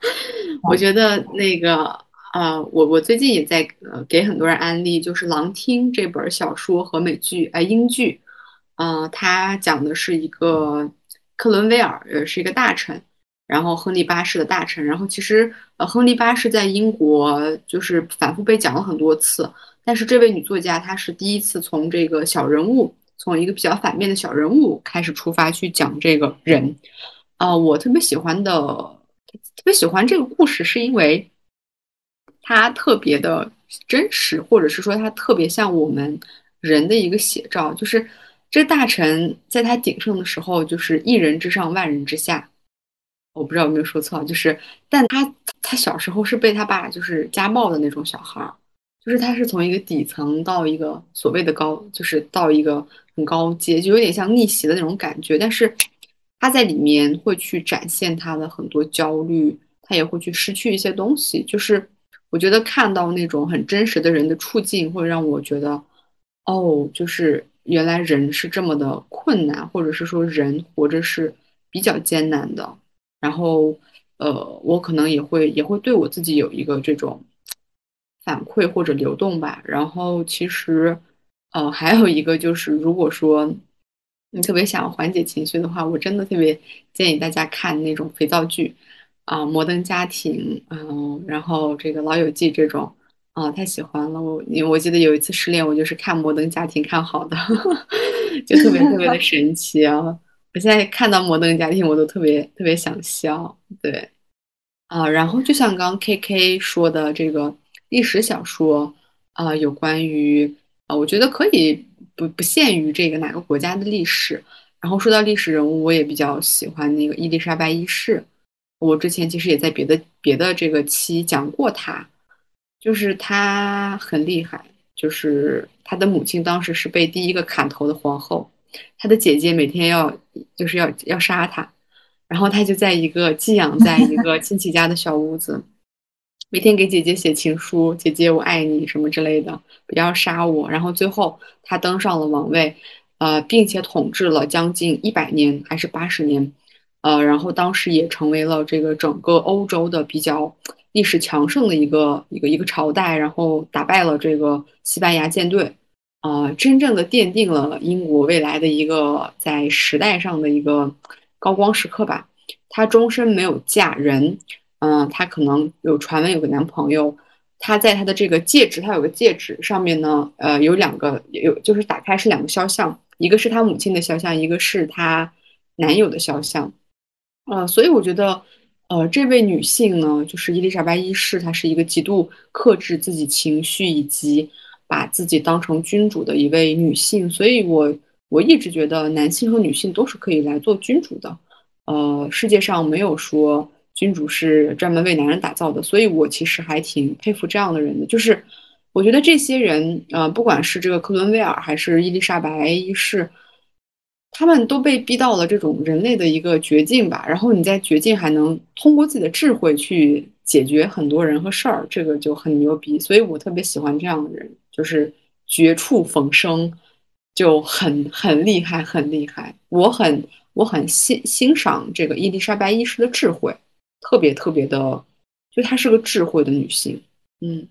我觉得那个呃，我我最近也在呃给很多人安利，就是《狼听》这本小说和美剧呃英剧，呃，它讲的是一个克伦威尔，呃，是一个大臣，然后亨利八世的大臣，然后其实呃亨利八世在英国就是反复被讲了很多次，但是这位女作家她是第一次从这个小人物。从一个比较反面的小人物开始出发去讲这个人，啊，我特别喜欢的，特别喜欢这个故事，是因为它特别的真实，或者是说它特别像我们人的一个写照。就是这大臣在他鼎盛的时候，就是一人之上，万人之下。我不知道有没有说错，就是，但他他小时候是被他爸就是家暴的那种小孩儿。就是他是从一个底层到一个所谓的高，就是到一个很高阶，就有点像逆袭的那种感觉。但是他在里面会去展现他的很多焦虑，他也会去失去一些东西。就是我觉得看到那种很真实的人的处境，会让我觉得，哦，就是原来人是这么的困难，或者是说人活着是比较艰难的。然后，呃，我可能也会也会对我自己有一个这种。反馈或者流动吧，然后其实，呃，还有一个就是，如果说你特别想缓解情绪的话，我真的特别建议大家看那种肥皂剧，啊，《摩登家庭》，嗯，然后这个《老友记》这种，啊，太喜欢了。我因为我记得有一次失恋，我就是看《摩登家庭》看好的，就特别特别的神奇啊！我现在看到《摩登家庭》，我都特别特别想笑，对，啊，然后就像刚刚 K K 说的这个。历史小说啊，有关于啊，我觉得可以不不限于这个哪个国家的历史。然后说到历史人物，我也比较喜欢那个伊丽莎白一世。我之前其实也在别的别的这个期讲过她，就是她很厉害，就是她的母亲当时是被第一个砍头的皇后，她的姐姐每天要就是要要杀她，然后她就在一个寄养在一个亲戚家的小屋子。每天给姐姐写情书，姐姐我爱你什么之类的，不要杀我。然后最后他登上了王位，呃，并且统治了将近一百年还是八十年，呃，然后当时也成为了这个整个欧洲的比较历史强盛的一个一个一个朝代，然后打败了这个西班牙舰队，呃，真正的奠定了英国未来的一个在时代上的一个高光时刻吧。他终身没有嫁人。嗯，她可能有传闻有个男朋友，她在她的这个戒指，她有个戒指上面呢，呃，有两个有就是打开是两个肖像，一个是她母亲的肖像，一个是她男友的肖像，呃，所以我觉得，呃，这位女性呢，就是伊丽莎白一世，她是一个极度克制自己情绪以及把自己当成君主的一位女性，所以我我一直觉得男性和女性都是可以来做君主的，呃，世界上没有说。君主是专门为男人打造的，所以我其实还挺佩服这样的人的。就是我觉得这些人，呃，不管是这个克伦威尔还是伊丽莎白一世，他们都被逼到了这种人类的一个绝境吧。然后你在绝境还能通过自己的智慧去解决很多人和事儿，这个就很牛逼。所以我特别喜欢这样的人，就是绝处逢生，就很很厉害，很厉害。我很我很欣欣赏这个伊丽莎白一世的智慧，特别特别的，就她是个智慧的女性。嗯，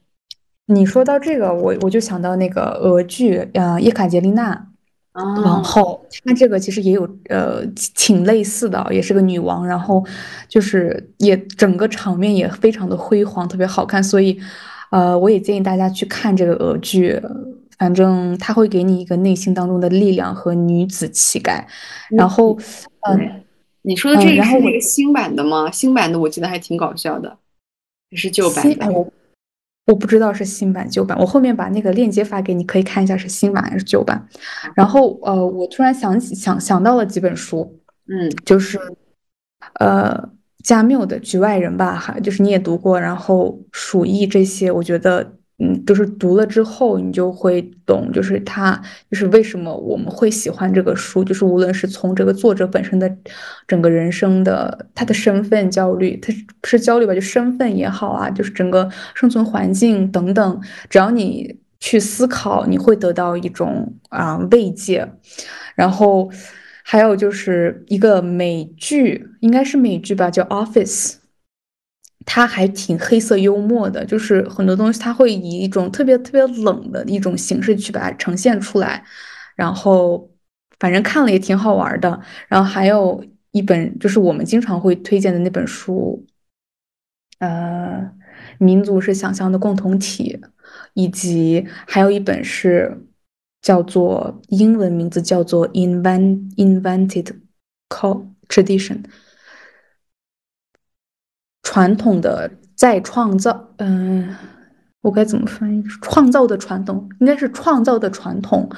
你说到这个，我我就想到那个俄剧，呃，叶卡捷琳娜王后，她这个其实也有呃挺类似的，也是个女王，然后就是也整个场面也非常的辉煌，特别好看，所以呃，我也建议大家去看这个俄剧。反正它会给你一个内心当中的力量和女子气概，然后，嗯，你说的这个是那个新版的吗？新版的我记得还挺搞笑的，还是旧版的？我我不知道是新版旧版，我后面把那个链接发给你，可以看一下是新版还是旧版。然后，呃，我突然想起想想到了几本书，嗯，就是呃加缪的《局外人》吧，还就是你也读过，然后《鼠疫》这些，我觉得。嗯，就是读了之后，你就会懂，就是他，就是为什么我们会喜欢这个书，就是无论是从这个作者本身的整个人生的他的身份焦虑，他是焦虑吧，就身份也好啊，就是整个生存环境等等，只要你去思考，你会得到一种啊慰藉。然后还有就是一个美剧，应该是美剧吧，叫《Office》。他还挺黑色幽默的，就是很多东西他会以一种特别特别冷的一种形式去把它呈现出来，然后反正看了也挺好玩的。然后还有一本就是我们经常会推荐的那本书，呃，民族是想象的共同体，以及还有一本是叫做英文名字叫做 Invent Invented Co Tradition。传统的再创造，嗯，我该怎么翻译？创造的传统应该是创造的传统。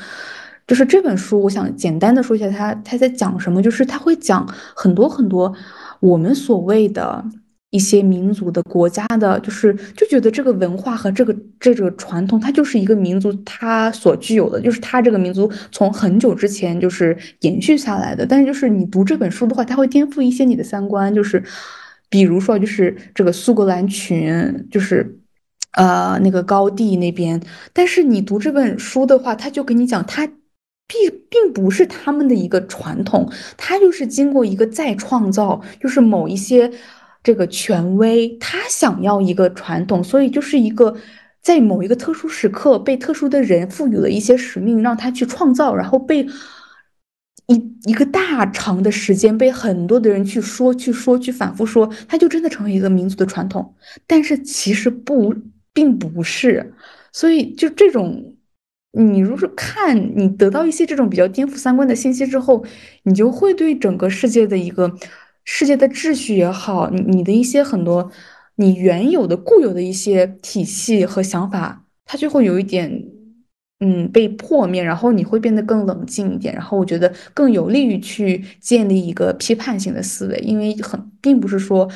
就是这本书，我想简单的说一下，它它在讲什么？就是它会讲很多很多我们所谓的一些民族的国家的，就是就觉得这个文化和这个这个传统，它就是一个民族它所具有的，就是它这个民族从很久之前就是延续下来的。但是就是你读这本书的话，它会颠覆一些你的三观，就是。比如说，就是这个苏格兰群，就是，呃，那个高地那边。但是你读这本书的话，他就跟你讲，他并并不是他们的一个传统，他就是经过一个再创造，就是某一些这个权威，他想要一个传统，所以就是一个在某一个特殊时刻被特殊的人赋予了一些使命，让他去创造，然后被。一一个大长的时间被很多的人去说去说去反复说，它就真的成为一个民族的传统。但是其实不，并不是。所以就这种，你如果是看你得到一些这种比较颠覆三观的信息之后，你就会对整个世界的一个世界的秩序也好，你你的一些很多你原有的固有的一些体系和想法，它就会有一点。嗯，被破灭，然后你会变得更冷静一点，然后我觉得更有利于去建立一个批判性的思维，因为很并不是说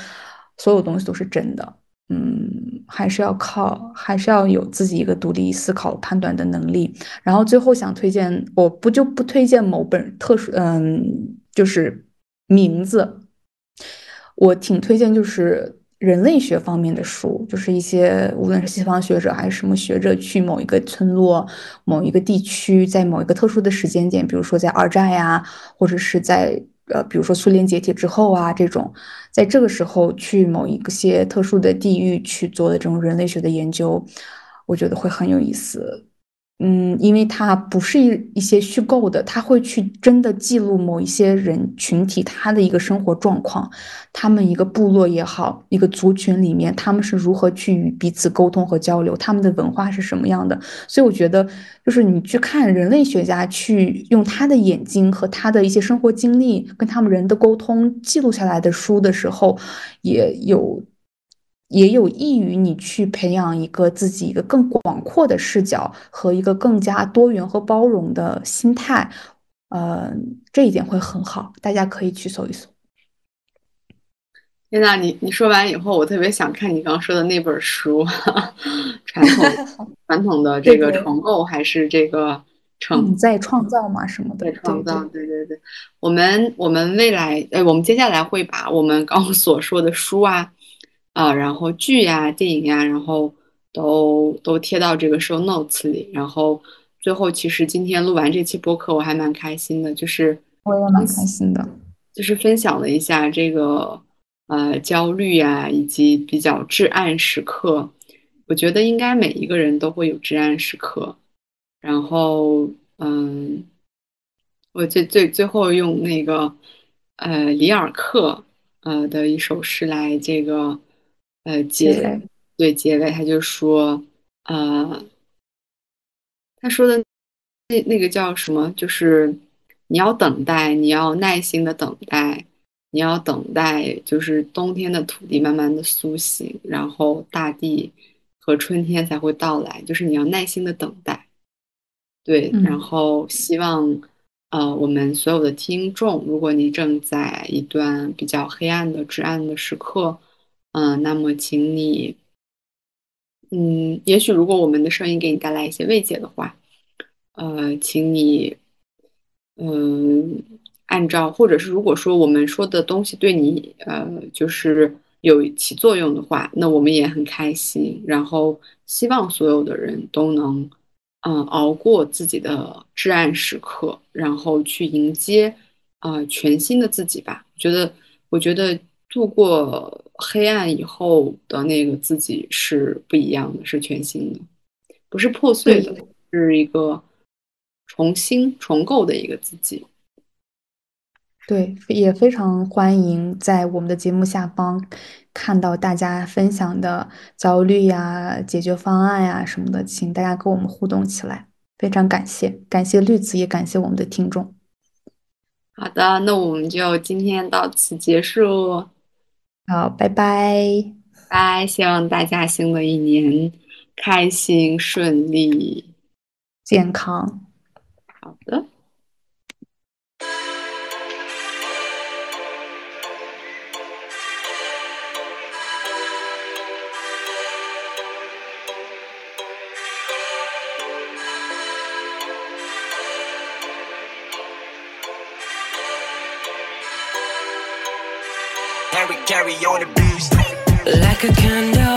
所有东西都是真的，嗯，还是要靠，还是要有自己一个独立思考、判断的能力。然后最后想推荐，我不就不推荐某本特殊，嗯，就是名字，我挺推荐，就是。人类学方面的书，就是一些无论是西方学者还是什么学者去某一个村落、某一个地区，在某一个特殊的时间点，比如说在二战呀，或者是在呃，比如说苏联解体之后啊，这种，在这个时候去某一些特殊的地域去做的这种人类学的研究，我觉得会很有意思。嗯，因为它不是一一些虚构的，他会去真的记录某一些人群体他的一个生活状况，他们一个部落也好，一个族群里面他们是如何去与彼此沟通和交流，他们的文化是什么样的。所以我觉得，就是你去看人类学家去用他的眼睛和他的一些生活经历跟他们人的沟通记录下来的书的时候，也有。也有益于你去培养一个自己一个更广阔的视角和一个更加多元和包容的心态，呃，这一点会很好，大家可以去搜一搜。天呐，你你说完以后，我特别想看你刚刚说的那本书，传统 传统的这个重构还是这个成在创造嘛什么的创造？对对对，我们我们未来呃，我们接下来会把我们刚刚所说的书啊。啊，然后剧呀、电影呀，然后都都贴到这个 show notes 里。然后，最后，其实今天录完这期播客，我还蛮开心的，就是我也蛮开心的，就是分享了一下这个呃焦虑呀，以及比较至暗时刻。我觉得应该每一个人都会有至暗时刻。然后，嗯，我最最最后用那个呃里尔克呃的一首诗来这个呃结对结尾，他就说呃。他说的那那个叫什么？就是你要等待，你要耐心的等待，你要等待，就是冬天的土地慢慢的苏醒，然后大地和春天才会到来。就是你要耐心的等待，对。然后希望，呃，我们所有的听众，如果你正在一段比较黑暗的至暗的时刻，嗯，那么请你。嗯，也许如果我们的声音给你带来一些慰藉的话，呃，请你，嗯，按照或者是如果说我们说的东西对你，呃，就是有起作用的话，那我们也很开心。然后希望所有的人都能，嗯，熬过自己的至暗时刻，然后去迎接，啊，全新的自己吧。觉得，我觉得。度过黑暗以后的那个自己是不一样的，是全新的，不是破碎的，是一个重新重构的一个自己。对，也非常欢迎在我们的节目下方看到大家分享的焦虑呀、解决方案呀什么的，请大家跟我们互动起来。非常感谢，感谢绿子，也感谢我们的听众。好的，那我们就今天到此结束。好，拜拜，拜！希望大家新的一年开心、顺利、健康。好的。Carry on the beast. Like a candle